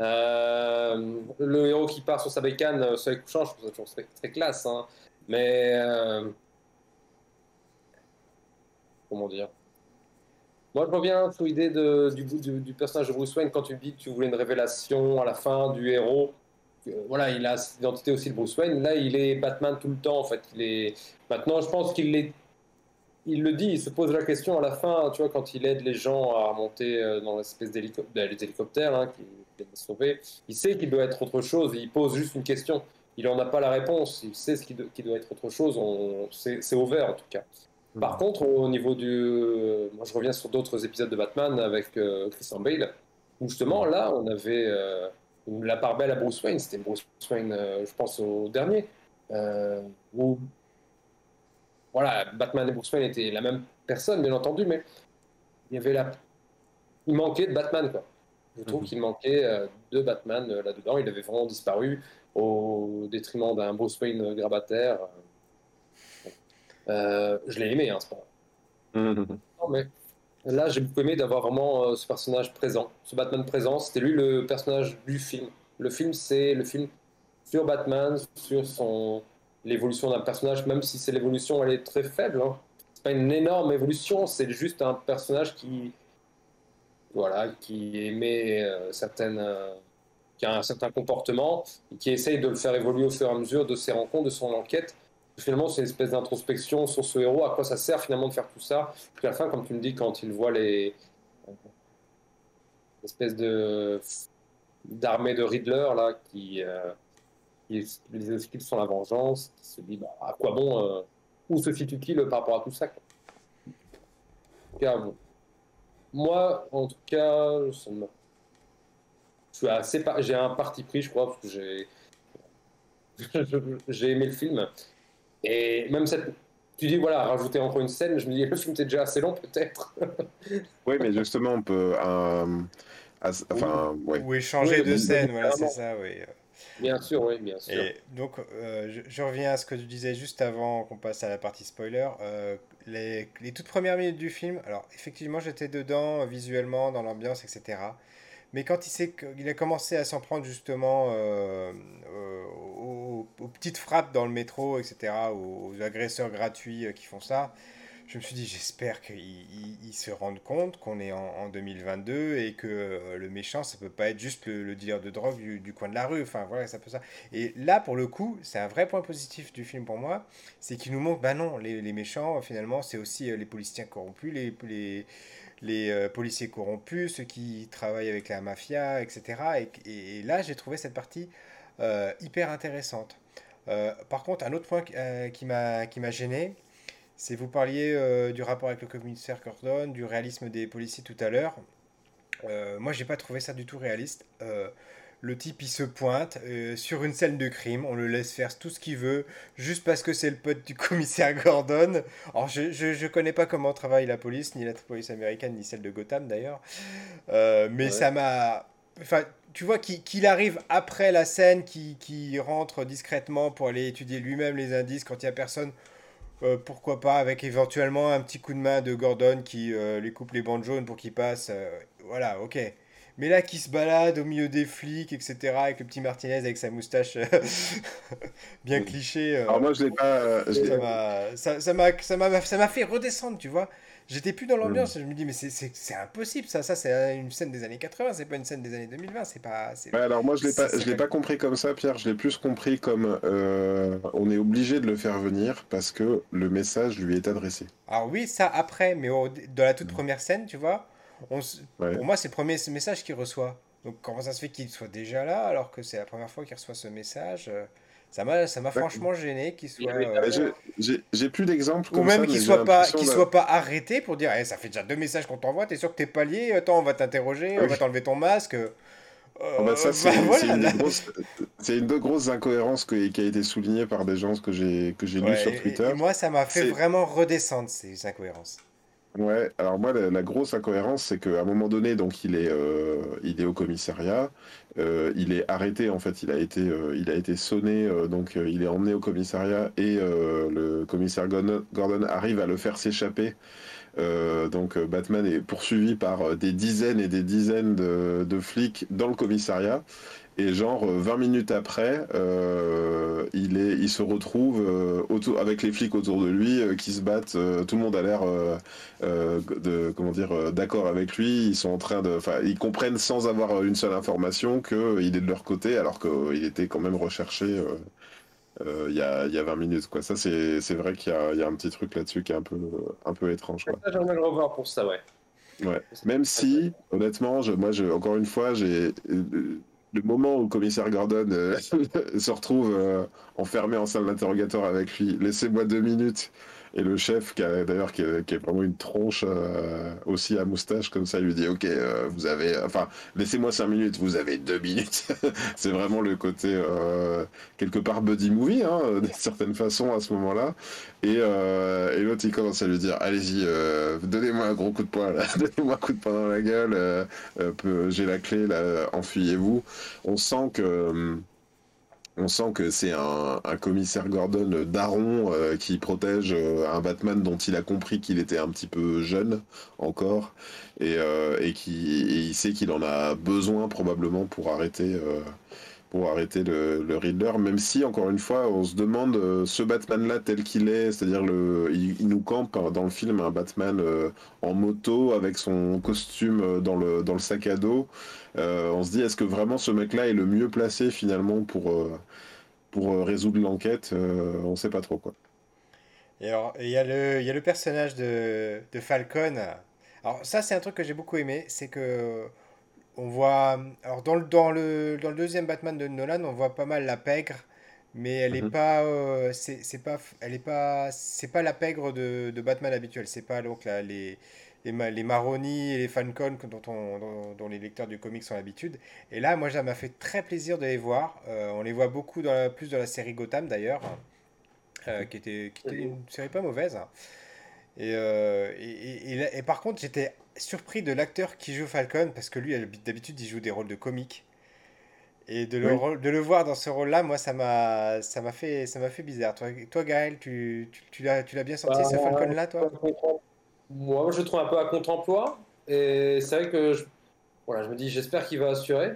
Euh, le héros qui part sur sa bécane, euh, soleil couchant, je trouve ça très, classe. Hein. Mais. Euh, comment dire? Moi, je reviens sur l'idée du, du, du, personnage de Bruce Wayne quand tu dis que tu voulais une révélation à la fin du héros. Voilà, il a cette identité aussi de Bruce Wayne. Là, il est Batman tout le temps, en fait. Il est... Maintenant, je pense qu'il est il le dit, il se pose la question à la fin, tu vois, quand il aide les gens à monter dans l'espèce d'hélicoptère hein, qui, sauver. Il sait qu'il doit être autre chose, il pose juste une question. Il n'en a pas la réponse, il sait ce qui, doit être autre chose, c'est ouvert en tout cas. Hmm. Par contre, au niveau du. moi, je reviens sur d'autres épisodes de Batman avec euh, Christian Bale, où justement, là, on avait. Euh, la part belle à Bruce Wayne, c'était Bruce Wayne, euh, je pense, au dernier. Euh, où, voilà, Batman et Bruce Wayne étaient la même personne, bien entendu, mais il y avait la... il manquait de Batman, quoi. Je trouve Mhm. qu'il manquait euh, de Batman là-dedans. Il avait vraiment disparu au détriment d'un Bruce Wayne grabataire. Je l'ai aimé, hein, pas Mhm. non, mais là, j'ai beaucoup aimé d'avoir vraiment euh, ce personnage présent, ce Batman présent. C'était lui le personnage du film. Le film, c'est le film sur Batman, sur son l'évolution d'un personnage, même si c'est l'évolution, elle est très faible. Hein. C'est pas une énorme évolution, c'est juste un personnage qui, voilà, qui émet euh, certaines, euh, qui a un certain comportement, et qui essaye de le faire évoluer au fur et à mesure de ses rencontres, de son enquête. Finalement, c'est une espèce d'introspection sur ce héros. À quoi ça sert finalement de faire tout ça Puis à la fin, comme tu me dis, quand il voit les espèces de d'armée de Riddler là qui, euh, les expliquent sur la vengeance, qui se dit bah, à quoi bon, euh, où se situe-t-il par rapport à tout ça. Moi, en tout cas, je suis assez j'ai un parti pris, je crois, parce que j'ai j'ai aimé le film. Et même cette. Tu dis, voilà, rajouter encore une scène, je me dis, le film était déjà assez long, peut-être. Oui, mais justement, on peut. euh, as- enfin, ouais. Ou échanger Oui, de scène, voilà, c'est ça, oui. Bien sûr, oui, bien sûr. Et donc, euh, je, je reviens à ce que tu disais juste avant qu'on passe à la partie spoiler. Euh, les, les toutes premières minutes du film, alors effectivement, j'étais dedans visuellement, dans l'ambiance, etc. Mais quand il, s'est, il a commencé à s'en prendre justement euh, euh, aux, petites frappes dans le métro, etc., aux, agresseurs gratuits euh, qui font ça, je me suis dit, j'espère qu'ils ils- ils se rendent compte qu'on est en, en 2022 et que euh, le méchant, ça peut pas être juste le, le dealer de drogue du, coin de la rue. Enfin, voilà, ça peut ça. Et là, pour le coup, c'est un vrai point positif du film pour moi, c'est qu'il nous montre, bah non, les, méchants, finalement, c'est aussi euh, les policiers corrompus, les, policiers corrompus, ceux qui travaillent avec la mafia, etc. Et, là, j'ai trouvé cette partie hyper intéressante. Euh, par contre, un autre point euh, qui m'a qui m'a gêné, c'est vous parliez euh, du rapport avec le commissaire Gordon, du réalisme des policiers tout à l'heure. Euh, moi, j'ai pas trouvé ça du tout réaliste. Euh, le type, il se pointe euh, sur une scène de crime, on le laisse faire tout ce qu'il veut, juste parce que c'est le pote du commissaire Gordon. Alors, je, je, je connais pas comment travaille la police, ni la police américaine, ni celle de Gotham d'ailleurs. Euh, mais Ouais. ça m'a. Enfin, tu vois qu'il arrive après la scène, qu'il qu'il rentre discrètement pour aller étudier lui-même les indices quand il y a personne. Euh, pourquoi pas avec éventuellement un petit coup de main de Gordon qui euh, lui coupe les bandes jaunes pour qu'il passe. euh, voilà, ok. Mais là, qui se balade au milieu des flics, etc., avec le petit Martinez avec sa moustache bien cliché. Alors, moi, je l'ai pas. ça m'a fait redescendre, tu vois. J'étais plus dans l'ambiance, Mm. je me dis mais c'est impossible ça, ça c'est une scène des années 80, c'est pas une scène des années 2020, c'est pas Ouais, alors moi je l'ai pas, je l'ai pas compris comme ça, Pierre. Je l'ai plus compris comme euh, on est obligé de le faire venir parce que le message lui est adressé. Alors oui, ça après, mais au- dans la toute Mm. première scène, tu vois, on, s- Ouais. pour moi c'est le premier message qu'il reçoit. Donc comment ça se fait qu'il soit déjà là alors que c'est la première fois qu'il reçoit ce message euh, Ça m'a ça m'a Ouais. franchement gêné qu'il soit euh, J'ai plus d'exemples ou même qu'il soit pas qu'il soit pas arrêté pour dire eh, ça fait déjà deux messages qu'on t'envoie, t'es sûr que t'es pas lié Attends, on va t'interroger, on Oui. va t'enlever ton masque. Euh, Ah bah ça, c'est bah, voilà, une, des grosses- incohérences que- qui a été soulignée par des gens que j'ai que j'ai lu Ouais, sur Twitter. et moi, ça m'a fait vraiment redescendre ces incohérences. Ouais, alors moi, la, grosse incohérence, c'est qu'à un moment donné, donc il est, euh, il est au commissariat, euh, il est arrêté, en fait, il a été, euh, il a été sonné, euh, donc il est emmené au commissariat et le commissaire Gordon, arrive à le faire s'échapper. Donc Batman est poursuivi par des dizaines et des dizaines de flics dans le commissariat. Et genre euh, 20 minutes après, euh, il, est, il se retrouve euh, autour, avec les flics autour de lui euh, qui se battent. euh, tout le monde a l'air euh, euh, de comment dire euh, d'accord avec lui. Ils sont en train de, enfin, ils comprennent sans avoir une seule information que il est de leur côté, alors qu'il était quand même recherché euh, euh, il y a, y a 20 minutes. Quoi. Ça, c'est c'est vrai qu'il y a, y a un petit truc là-dessus qui est un peu, un peu étrange. Quoi. Ça, J'aimerais le revoir pour ça, ouais. Ouais. Même si, honnêtement, je, moi, je, encore une fois, j'ai euh, le moment où le commissaire Gordon euh, se retrouve euh, enfermé en salle d'interrogatoire avec lui. Laissez-moi deux minutes. Et le chef, qui a d'ailleurs qui, qui est vraiment une tronche euh, aussi à moustache, comme ça, lui dit Ok, euh, vous avez. Enfin, laissez-moi cinq minutes, vous avez deux minutes. c'est vraiment le côté, euh, quelque part, buddy movie, hein, d'une certaine façon, à ce moment-là. Et, euh, et l'autre, il commence à lui dire Allez-y, euh, donnez-moi un gros coup de poing, donnez-moi un coup de poing dans la gueule. euh, euh, J'ai la clé, là, enfuyez-vous. On sent que. On sent que c'est un, commissaire Gordon daron euh, qui protège euh, un Batman dont il a compris qu'il était un petit peu jeune encore et, euh, qui il sait qu'il en a besoin probablement pour arrêter pour arrêter le, le Riddler, même si encore une fois on se demande ce Batman-là tel qu'il est, c'est-à-dire le il, nous campe euh, dans le film un Batman en moto avec son costume dans le dans le sac à dos. Euh, on se dit est-ce que vraiment ce mec-là est le mieux placé finalement pour euh, pour euh, résoudre l'enquête, on sait pas trop quoi. Et alors, il y a le, il y a le personnage de, de Falcon. Alors, ça, c'est un truc que j'ai beaucoup aimé. C'est que on voit. Alors, dans le, dans le, dans le deuxième Batman de Nolan, on voit pas mal la pègre. Mais elle est Mhm. pas. euh, c'est pas. Elle est pas. C'est pas la pègre de, de Batman habituel. C'est pas donc là, les. Les, les Maroni et les Falcon dont, on, dont, dont les lecteurs du comics ont l'habitude. Et là, moi, ça m'a fait très plaisir de les voir. Euh, on les voit beaucoup dans la- plus dans la série Gotham d'ailleurs euh, qui était, qui était une série pas mauvaise. Et, euh, et, par contre, j'étais surpris de l'acteur qui joue Falcon, parce que lui, d'habitude, il joue des rôles de comique. Et de le, Oui. rôle- de le voir dans ce rôle-là, moi, ça m'a fait, ça m'a fait bizarre. Toi, toi Gaël, tu, tu, tu l'as, bien senti, ce Bah, Falcon-là, toi? Moi, je le trouve un peu à contre-emploi. Et c'est vrai que je, voilà, je me dis, j'espère qu'il va assurer.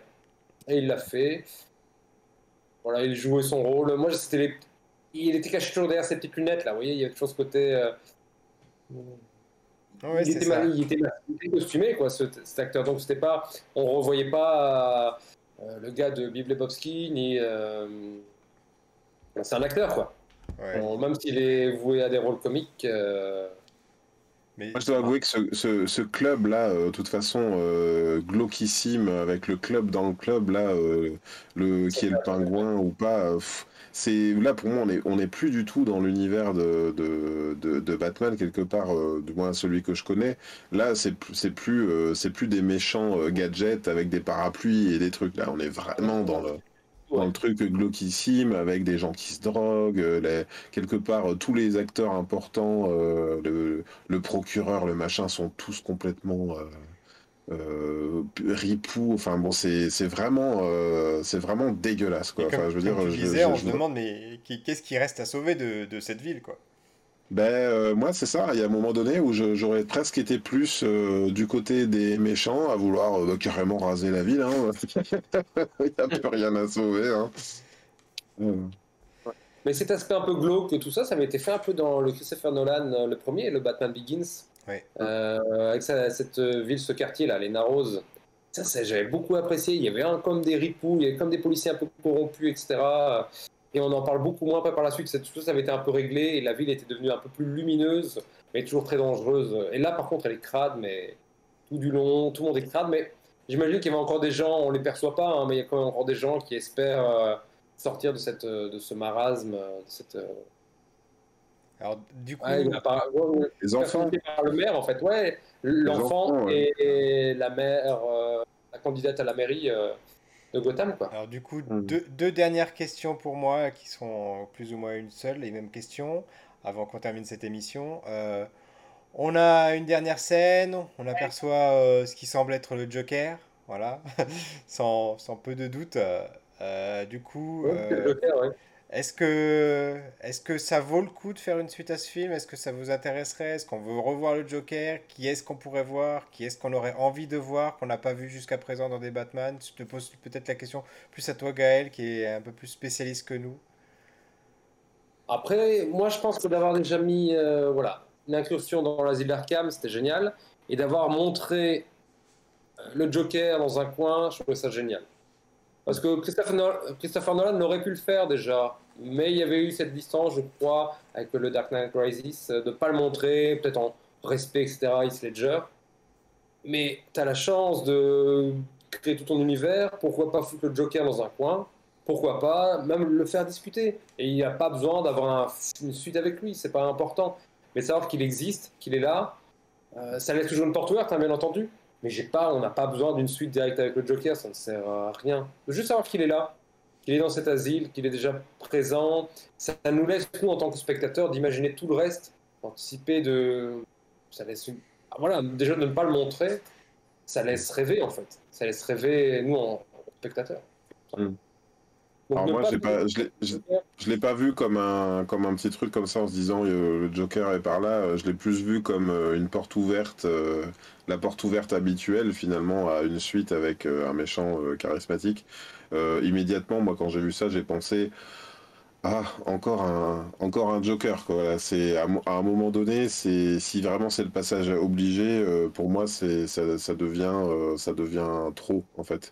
Et il l'a fait. Voilà, il jouait son rôle. Moi, c'était les... il était caché toujours derrière ses petites lunettes, là. Vous voyez, il y a quelque chose côté. euh, Ouais, il, était mal- il, était, mal- il était costumé, quoi, ce- cet acteur. Donc, c'était pas. On revoyait pas euh, le gars de Bill Lebowski, ni. euh, C'est un acteur, quoi. Ouais. Même s'il est voué à des rôles comiques. euh, Mais, Moi, je dois avouer que ce, ce, ce club-là, euh, de toute façon, euh, glauquissime, avec le club dans le club, là, euh, le, qui est le pingouin ou pas, euh, c'est là pour moi, on est, on est plus du tout dans l'univers de, de, de, de Batman, quelque part, euh, du moins celui que je connais. Là, c'est plus, c'est plus, euh, c'est plus des méchants euh, gadgets avec des parapluies et des trucs. Là, on est vraiment dans le, dans le truc glauquissime avec des gens qui se droguent, euh, les- quelque part euh, tous les acteurs importants, euh, le, le procureur, le machin, sont tous complètement euh, euh, ripoux. Enfin bon, c'est vraiment, c'est vraiment dégueulasse quoi. comme, Enfin, je veux dire, je, disais, je- on je- se demande, mais qu'est-ce qui reste à sauver de, de cette ville, quoi? Ben, euh, moi, c'est ça. Il y a un moment donné où j'aurais presque été plus euh, du côté des méchants à vouloir euh, bah, carrément raser la ville. hein. Il n'y a plus rien à sauver. Hein. Mais cet aspect un peu glauque et tout ça, ça avait été fait un peu dans le Christopher Nolan, le premier, le Batman Begins, Ouais. Euh, avec sa- cette ville, ce quartier là, les Narrows. Ça, ça, j'avais beaucoup apprécié. Il y avait un, comme des ripoux, il y avait comme des policiers un peu corrompus, etc. Et on en parle beaucoup moins après par la suite. Tout ça avait été un peu réglé et la ville était devenue un peu plus lumineuse, mais toujours très dangereuse. Et là, par contre, elle est crade, mais tout du long, tout le monde est crade. Mais j'imagine qu'il y avait encore des gens, on les perçoit pas, hein, mais il y a quand même encore des gens qui espèrent euh, sortir de, cette, euh, de ce marasme, euh, de cette. euh, Alors, du coup, ouais, ouais, les enfants, par le maire, en fait, ouais. L'enfant et la mère, euh, la candidate à la mairie euh, de Gotham, quoi. Alors du coup, Mm. deux, deux dernières questions pour moi qui sont plus ou moins une seule et même question avant qu'on termine cette émission. Euh, on a une dernière scène, on aperçoit euh, ce qui semble être le Joker, voilà, sans, sans peu de doute. Euh, euh, du coup, Ouais, euh, le Joker, ouais. Est-ce que, est-ce que ça vaut le coup de faire une suite à ce film? Est-ce que ça vous intéresserait? Est-ce qu'on veut revoir le Joker? Qui est-ce qu'on pourrait voir? Qui est-ce qu'on aurait envie de voir qu'on n'a pas vu jusqu'à présent dans des Batman? Je te pose peut-être la question plus à toi, Gaël, qui est un peu plus spécialiste que nous. Après, moi, je pense que d'avoir déjà mis euh, voilà, une incursion dans l'asile d'Arkham, c'était génial. Et d'avoir montré le Joker dans un coin, je trouvais ça génial. Parce que Christopher Nolan, Christopher Nolan aurait pu le faire déjà, mais il y avait eu cette distance, je crois, avec le Dark Knight Rises, euh, de ne pas le montrer, peut-être en respect, etc., Heath Ledger. Mais tu as la chance de créer tout ton univers, pourquoi pas foutre le Joker dans un coin? Pourquoi pas même le faire discuter? Et il n'y a pas besoin d'avoir un- une suite avec lui, c'est pas important. mais savoir qu'il existe, qu'il est là, euh, ça laisse toujours une porte ouverte, hein, bien entendu. Mais j'ai pas, on n'a pas besoin d'une suite directe avec le Joker, ça ne sert à rien. Juste savoir qu'il est là, qu'il est dans cet asile, qu'il est déjà présent. Ça nous laisse, nous, en tant que spectateurs, d'imaginer tout le reste, d'anticiper de. Ça laisse. Ah, voilà, déjà de ne pas le montrer, ça laisse rêver, en fait. Ça laisse rêver, nous, en spectateurs. Mm. Alors moi, pas, je ne l'ai pas vu comme un, comme un petit truc comme ça en se disant euh, le Joker est par là. Je l'ai plus vu comme euh, une porte ouverte, euh, la porte ouverte habituelle finalement à une suite avec un méchant charismatique. immédiatement, moi, quand j'ai vu ça, j'ai pensé ah encore un, encore un Joker. Quoi. C'est à, un moment donné, c'est si vraiment c'est le passage obligé, pour moi, c'est ça, ça devient ça devient trop en fait.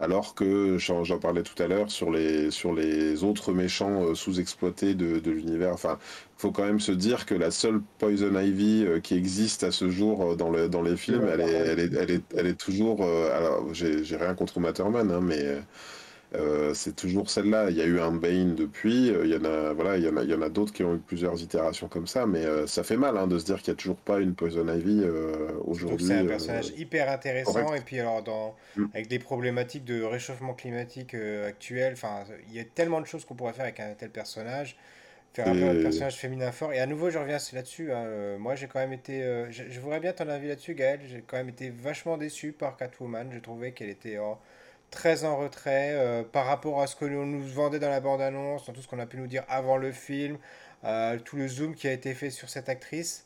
Alors que j'en parlais tout à l'heure sur les, sur les autres méchants euh, sous-exploités de, de l'univers. Enfin, faut quand même se dire que la seule Poison Ivy euh, qui existe à ce jour euh, dans, le, dans les films, elle est, elle est, elle est, elle est toujours. alors, j'ai rien contre Matterman, hein, mais euh, c'est toujours celle-là. Il y a eu un Bane depuis. Euh, il y en a, voilà, il y en a, il y en a d'autres qui ont eu plusieurs itérations comme ça, mais euh, ça fait mal hein, de se dire qu'il n'y a toujours pas une Poison Ivy aujourd'hui. C'est un personnage hyper intéressant et puis alors dans, mm. avec des problématiques de réchauffement climatique actuel, enfin, il y a tellement de choses qu'on pourrait faire avec un tel personnage. Faire un, personnage féminin fort. Et à nouveau, je reviens là-dessus. Hein. moi, j'ai quand même été. je, voudrais bien ton avis là-dessus, Gaël. J'ai quand même été vachement déçu par Catwoman. Je trouvais qu'elle était très en retrait euh, par rapport à ce que l'on nous vendait dans la bande-annonce, dans tout ce qu'on a pu nous dire avant le film, euh, tout le zoom qui a été fait sur cette actrice.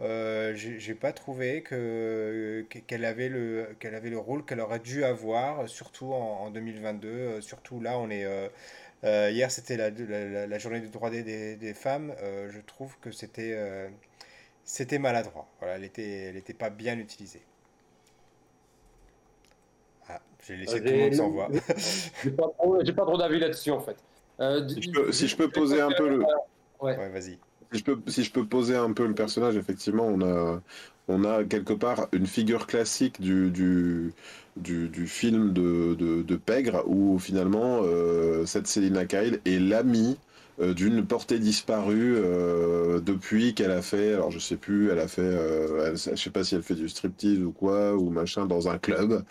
Euh, j'ai pas trouvé que qu'elle avait le qu'elle avait le rôle qu'elle aurait dû avoir, surtout en, 2022. surtout là, on est hier, c'était la, la, journée du droit des, des, femmes. je trouve que c'était c'était maladroit. Voilà, elle était elle était pas bien utilisée. J'ai laissé tout le monde sans voix. J'ai pas trop, d'avis là-dessus en fait. Euh, si, je peux, poser un peu le. Ouais, vas-y. Si je, peux, si je peux poser un peu le personnage, effectivement, on a, on a quelque part une figure classique du, du, du, film de, de, Pègre, où finalement, euh, cette Selina Kyle est l'amie euh, d'une portée disparue depuis qu'elle a fait, alors je sais plus, elle a fait, je sais pas si elle fait du striptease ou quoi, ou machin, dans un club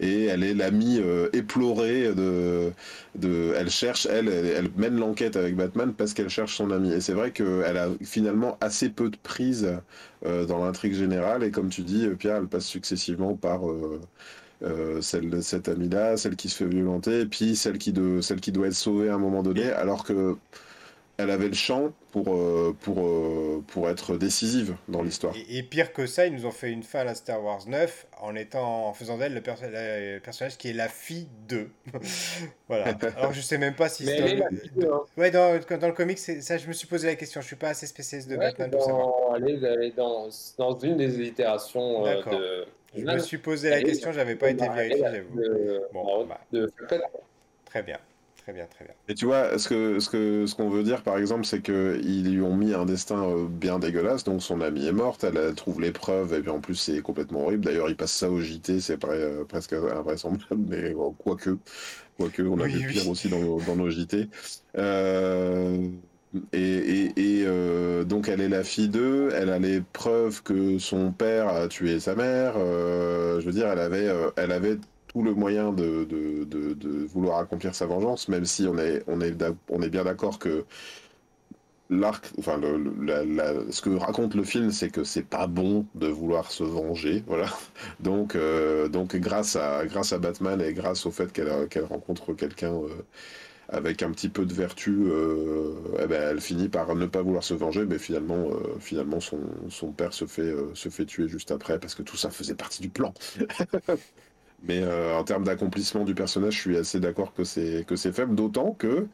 et elle est l'amie euh, éplorée de, de, elle cherche, elle, elle, mène l'enquête avec Batman parce qu'elle cherche son ami. Et c'est vrai qu'elle a finalement assez peu de prise euh, dans l'intrigue générale. Et comme tu dis, Pierre, elle passe successivement par euh, celle, cette amie-là, celle qui se fait violenter, et puis celle qui, de, celle qui doit être sauvée à un moment donné, alors que elle avait le champ pour, euh, pour, euh, pour être décisive dans l'histoire. Et, pire que ça, ils nous ont fait une fin à la Star Wars 9 en, étant, en faisant d'elle le, personnage qui est la fille d'eux. voilà. Alors je sais même pas si c'est. Dans... Hein. Ouais, dans, dans le comic, ça, je me suis posé la question. Je suis pas assez spécialiste de Batman dans... Elle est dans, dans une des itérations euh, de. Je me suis posé la question, j'avais pas été vérifié, j'avoue. Bon, bah. Très bien. Très bien, très bien. Et tu vois, ce que ce que ce qu'on veut dire, par exemple, c'est qu'ils lui ont mis un destin euh, bien dégueulasse. Donc son amie est morte, elle, trouve les preuves, et puis en plus c'est complètement horrible. D'ailleurs, il passe ça au JT, c'est euh, presque invraisemblable, mais quoique, quoique, on a vu pire aussi dans, dans, nos JT. Euh, et, et, donc elle est la fille d'eux, elle a les preuves que son père a tué sa mère. je veux dire, elle avait, elle avait tout le moyen de, vouloir accomplir sa vengeance, même si on est, bien d'accord que l'arc, enfin, ce que raconte le film, c'est que c'est pas bon de vouloir se venger, voilà. Donc, euh, grâce à, Batman et grâce au fait qu'elle rencontre quelqu'un euh, avec un petit peu de vertu, euh, eh ben, elle finit par ne pas vouloir se venger, mais finalement, son, père se fait tuer juste après parce que tout ça faisait partie du plan. Mais euh, en termes d'accomplissement du personnage, je suis assez d'accord que c'est que c'est faible, d'autant que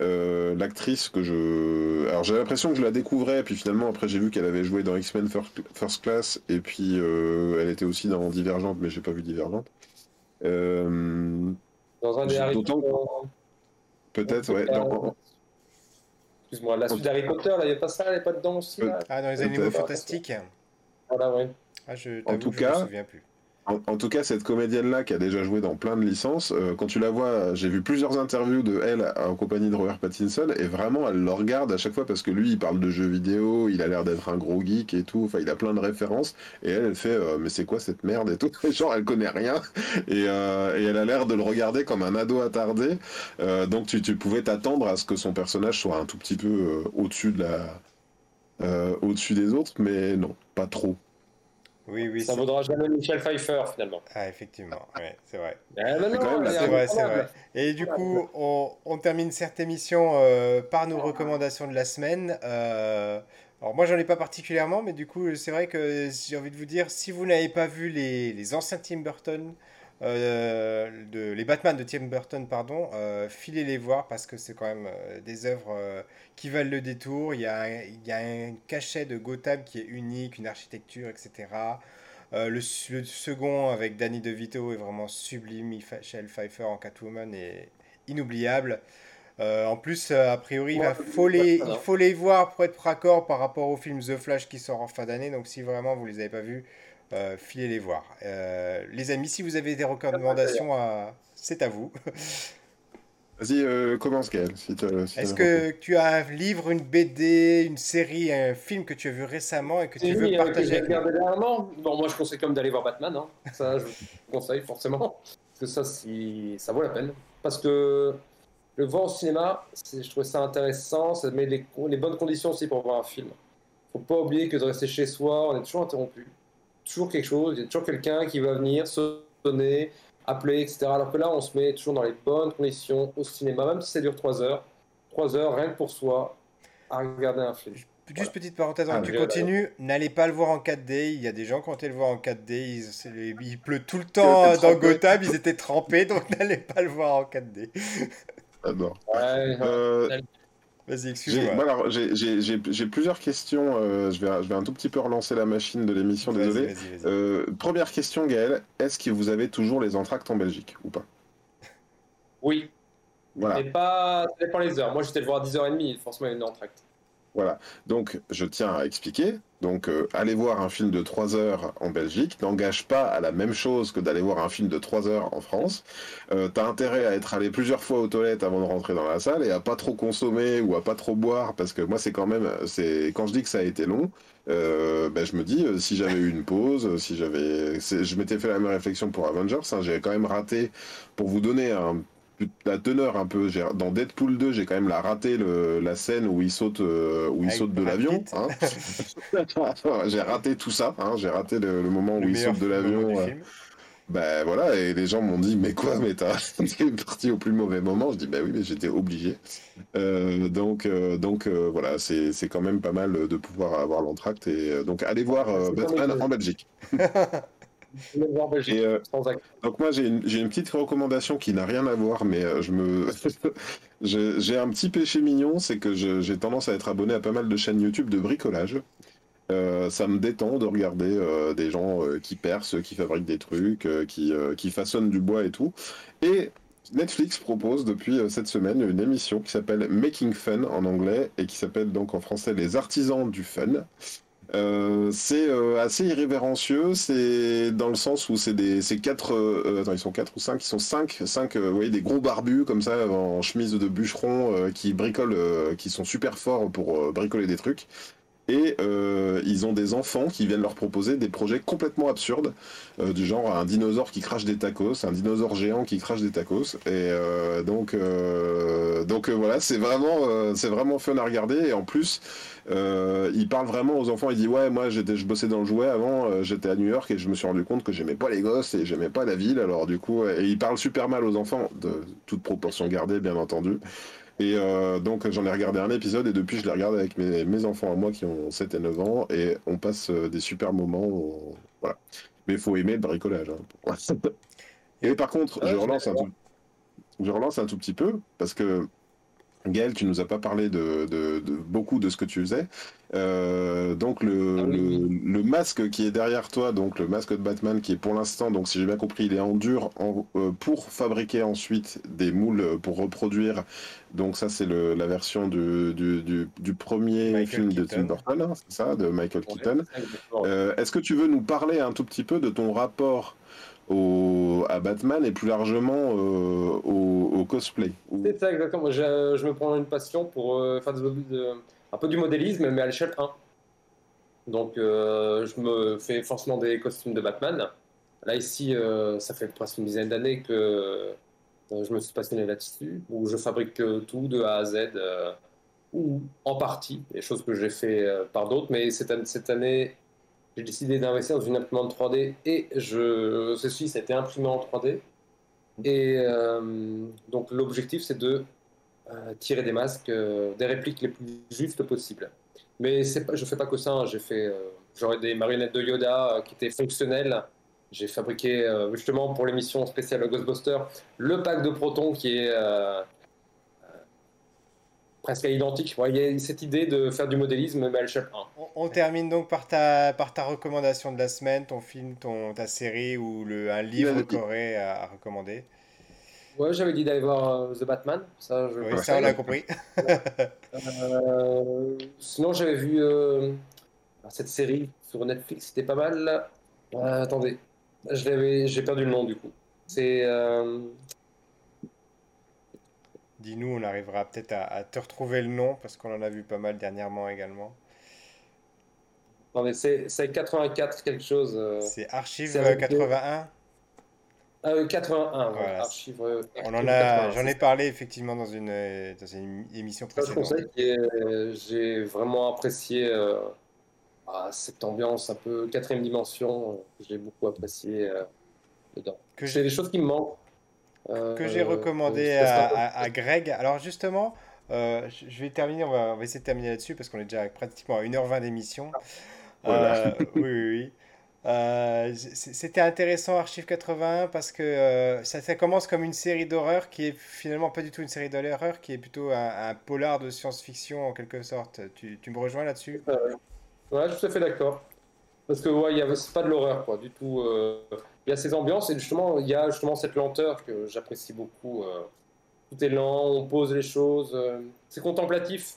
euh, l'actrice que je, alors j'ai l'impression que je la découvrais, puis finalement après j'ai vu qu'elle avait joué dans X-Men First, Class, et puis euh, elle était aussi dans Divergente, mais j'ai pas vu Divergente. dans un des Harry Potter. Peut-être, ouais. Excuse-moi, la suite d'Harry Potter, là, il n'y a pas ça, elle n'est pas dedans aussi. Ah, dans les animaux fantastiques. Voilà, ouais. Ah, je, en tout cas, je me souviens plus. En, tout cas, cette comédienne-là qui a déjà joué dans plein de licences, euh, quand tu la vois, j'ai vu plusieurs interviews de elle en compagnie de Robert Pattinson, et vraiment, elle le regarde à chaque fois parce que lui, il parle de jeux vidéo, il a l'air d'être un gros geek et tout, enfin, il a plein de références, et elle, elle fait, euh, mais c'est quoi cette merde? et tout, genre, elle connaît rien, et, euh, et elle a l'air de le regarder comme un ado attardé, donc tu, tu pouvais t'attendre à ce que son personnage soit un tout petit peu au-dessus des autres, mais non, pas trop. Oui, oui, Ça vaudra jamais Michel Pfeiffer finalement. Ah, effectivement, ouais, c'est vrai. Eh, non, a C'est vrai, c'est vrai. Et du coup, on, on termine cette émission euh, par nos recommandations de la semaine. Euh, alors moi, j'en ai pas particulièrement, mais du coup, c'est vrai que j'ai envie de vous dire, si vous n'avez pas vu les, les anciens Tim Burton, euh, de, les Batman de Tim Burton, pardon, euh, filez les voir parce que c'est quand même euh, des œuvres qui valent le détour. Il y a, un- il y a un cachet de Gotham qui est unique, une architecture, etc. Euh, le, le second avec Danny DeVito est vraiment sublime. Michelle Pfeiffer en Catwoman est inoubliable. Euh, en plus, euh, a priori, il, faut les, il faut les voir pour être raccord par rapport au film The Flash qui sort en fin d'année. Donc, si vraiment vous les avez pas vus, euh, filez les voir. Euh, les amis, si vous avez des recommandations, à... c'est à vous. Vas-y, euh, commence Gaël. Si si Est-ce que tu as un livre, une BD, une série, un film que tu as vu récemment et que tu veux lui, euh, que partager avec nous? regardé dernièrement. Bon, moi je conseille comme d'aller voir Batman. Hein. Ça, je vous conseille forcément. Parce que ça, si... ça vaut la peine. Parce que le voir au cinéma, je trouvais ça intéressant. Ça met les, les bonnes conditions aussi pour voir un film. Faut pas oublier que de rester chez soi, on est toujours interrompu. Toujours quelque chose, il y a toujours quelqu'un qui va venir sonner, appeler, etc. Alors que là, on se met toujours dans les bonnes conditions au cinéma, même si ça dure 3 heures. 3 heures, rien que pour soi, à regarder un film. Juste petite parenthèse, Ah, tu continues, n'allez pas le voir en 4D. Il y a des gens qui ont été le voir en 4D. ils- c'est les- il pleut tout le temps étaient dans. Gotham, ils étaient trempés, donc n'allez pas le voir en 4D. J'adore. Ouais, Euh, Vas-y, J'ai excuse-moi. j'ai- j'ai- j'ai- j'ai plusieurs questions. euh, je, vais, je vais un tout petit peu relancer la machine de l'émission, désolé. Euh, première question, Gaël. Est-ce que vous avez toujours les entractes en Belgique ou pas? Oui, Voilà. mais pas, ça dépend les heures. Moi, j'étais le voir à 10h30, forcément, il y a une entracte. Voilà. Donc, je tiens à expliquer. Donc, euh, aller voir un film de 3 heures en Belgique n'engage pas à la même chose que d'aller voir un film de 3 heures en France. Euh, T'as intérêt à être allé plusieurs fois aux toilettes avant de rentrer dans la salle et à pas trop consommer ou à pas trop boire parce que moi, c'est quand même, c'est quand je dis que ça a été long. Euh, ben, je me dis euh, si j'avais eu une pause, si j'avais, je m'étais fait la même réflexion pour Avengers. hein, j'ai quand même raté pour vous donner un la teneur un peu. Dans Deadpool 2, j'ai quand même la raté le, la scène où il saute, euh, où il Avec saute de l'avion. Hein. j'ai raté tout ça. hein, J'ai raté le, le moment Le où il saute de l'avion. euh, ben voilà, et les gens m'ont dit mais quoi, mais t'as- t'es parti au plus mauvais moment. Je dis ben oui, mais j'étais obligé. Euh, donc euh, donc euh, voilà, c'est quand même pas mal de pouvoir avoir l'entracte et donc allez voir Batman en Belgique. Euh, donc moi j'ai une, petite recommandation qui n'a rien à voir, mais euh, je me j'ai un petit péché mignon, c'est que j'ai tendance à être abonné à pas mal de chaînes YouTube de bricolage. Euh, ça me détend de regarder des gens qui percent, qui fabriquent des trucs, qui, qui façonnent du bois et tout. Et Netflix propose depuis cette semaine une émission qui s'appelle Making Fun en anglais et qui s'appelle donc en français Les artisans du fun. Euh, c'est euh, assez irrévérencieux, c'est dans le sens où c'est des c'est quatre euh, attends ils sont quatre ou cinq? Ils sont cinq cinq euh, vous voyez des gros barbus comme ça en chemise de bûcheron euh, qui bricolent qui sont super forts pour bricoler des trucs et euh, ils ont des enfants qui viennent leur proposer des projets complètement absurdes euh, du genre un dinosaure qui crache des tacos un dinosaure géant qui crache des tacos et euh, donc euh, donc euh, voilà c'est vraiment euh, c'est vraiment fun à regarder et en plus il parle vraiment aux enfants. Il dit ouais, moi j'étais, je bossais dans le jouet avant. j'étais à New York et je me suis rendu compte que j'aimais pas les gosses et j'aimais pas la ville. Alors du coup, et il parle super mal aux enfants, de toute proportion gardée, bien entendu. Et euh, donc j'en ai regardé un épisode et depuis je les regarde avec mes, mes enfants à moi qui ont 7 et 9 ans et on passe euh, des super moments. on- Voilà. Mais il faut aimer le bricolage. hein. et par contre, Ouais, je relance un tout, je relance un tout petit peu parce que Gaël, tu nous as pas parlé de, de- de beaucoup de ce que tu faisais. Euh, donc le, Ah oui. le, le masque qui est derrière toi, donc le masque de Batman qui est pour l'instant, donc si j'ai bien compris, il est en dur en- euh, pour fabriquer ensuite des moules pour reproduire. Donc ça c'est la version du, du, du, du premier Michael film de Tim. Burton, hein, c'est ça, de Michael Keaton. Euh, Est-ce que tu veux nous parler un tout petit peu de ton rapport au, à Batman et plus largement euh, au, cosplay C'est ça, exactement. Je, me prends une passion pour euh, faire un peu du modélisme, mais à l'échelle 1. Donc, euh, je me fais forcément des costumes de Batman. Là, ici, ça fait presque une dizaine d'années que je me suis passionné là-dessus, où je fabrique tout de A à Z, ou en partie, des choses que j'ai fait par d'autres. Mais cette, cette année, j'ai décidé d'investir dans une imprimante 3D et je, ceci, été imprimé en 3D. Et euh, donc l'objectif, c'est de euh, tirer des masques, euh, des répliques les plus justes possibles. Mais je fais pas que ça. hein. J'ai des marionnettes de Yoda qui étaient fonctionnelles. J'ai fabriqué justement pour l'émission spéciale Ghostbusters le pack de protons qui est presque. Ouais, Il y a cette idée de faire du modélisme mais à l'échelle 1. On, on termine donc par ta, par ta recommandation de la semaine, ton film, ton, ta série ou le, un livre avait- qu'aurait à, à recommander. Ouais, j'avais dit d'aller voir euh, The Batman. Ça, je Oui, ça on l'a compris. Euh, sinon, j'avais vu euh, cette série sur Netflix, c'était pas mal. Attendez, je l'avais, j'ai perdu le nom du coup. C'est Dis-nous, on arrivera peut-être à, à te retrouver le nom parce qu'on en a vu pas mal dernièrement également. attendez, c'est c'est 84 quelque chose. euh, C'est Archive c'est avec 81. euh, 81. voilà, Voilà. archive, On en a, 81, j'en ai parlé effectivement dans une, euh, dans une émission précédente. euh, j'ai vraiment apprécié euh, ah, cette ambiance un peu quatrième dimension. J'ai beaucoup apprécié dedans. C'est j'ai- des choses qui me manquent. Euh, que j'ai recommandé euh, à, ça- à- à Greg. Alors justement, euh, je vais terminer, on va, on va essayer de terminer là-dessus parce qu'on est déjà pratiquement à 1h20 d'émission. Voilà. Euh, oui, oui, oui. Euh, C'était intéressant Archive 81 parce que euh, ça, ça commence comme une série d'horreur qui est finalement pas du tout une série d'horreur, qui est plutôt un, un polar de science-fiction en quelque sorte. Tu, tu me rejoins là-dessus? Euh, ouais, je suis tout à fait d'accord. Parce que ouais, c'est pas de l'horreur, quoi, du tout. euh, Il y a ces ambiances et justement, il y a justement cette lenteur que j'apprécie beaucoup. euh, tout est lent, on pose les choses, euh, c'est contemplatif.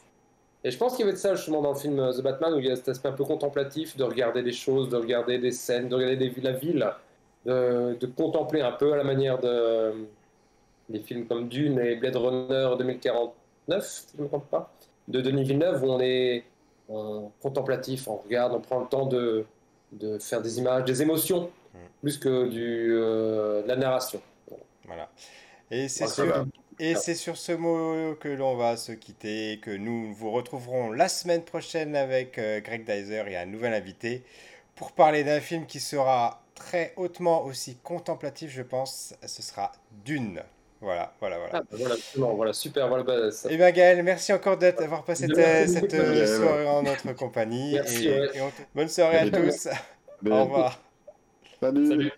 Et je pense qu'il y avait ça justement dans le film The Batman où il y a cet aspect un peu contemplatif de regarder des choses, de regarder des scènes, de regarder la ville, de, contempler un peu à la manière de des films comme Dune et Blade Runner 2049, si je ne me trompe pas, de Denis Villeneuve où on est contemplatif, on regarde, on prend le temps de, de faire des images, des émotions, Mm. plus que du, euh, de la narration. Voilà. Et c'est sur, et c'est sur ce mot que l'on va se quitter, que nous vous retrouverons la semaine prochaine avec euh, Greg Dyser et un nouvel invité pour parler d'un film qui sera très hautement aussi contemplatif, je pense. Ce sera Dune. Voilà, voilà, voilà. Ah, bah voilà, super, voilà, bah, ça- Eh bien Gaël, merci encore d'avoir passé ta- cette euh, soirée en notre compagnie. Merci, et, ouais. et on te- Bonne soirée à tous. Au revoir. Salut. Salut.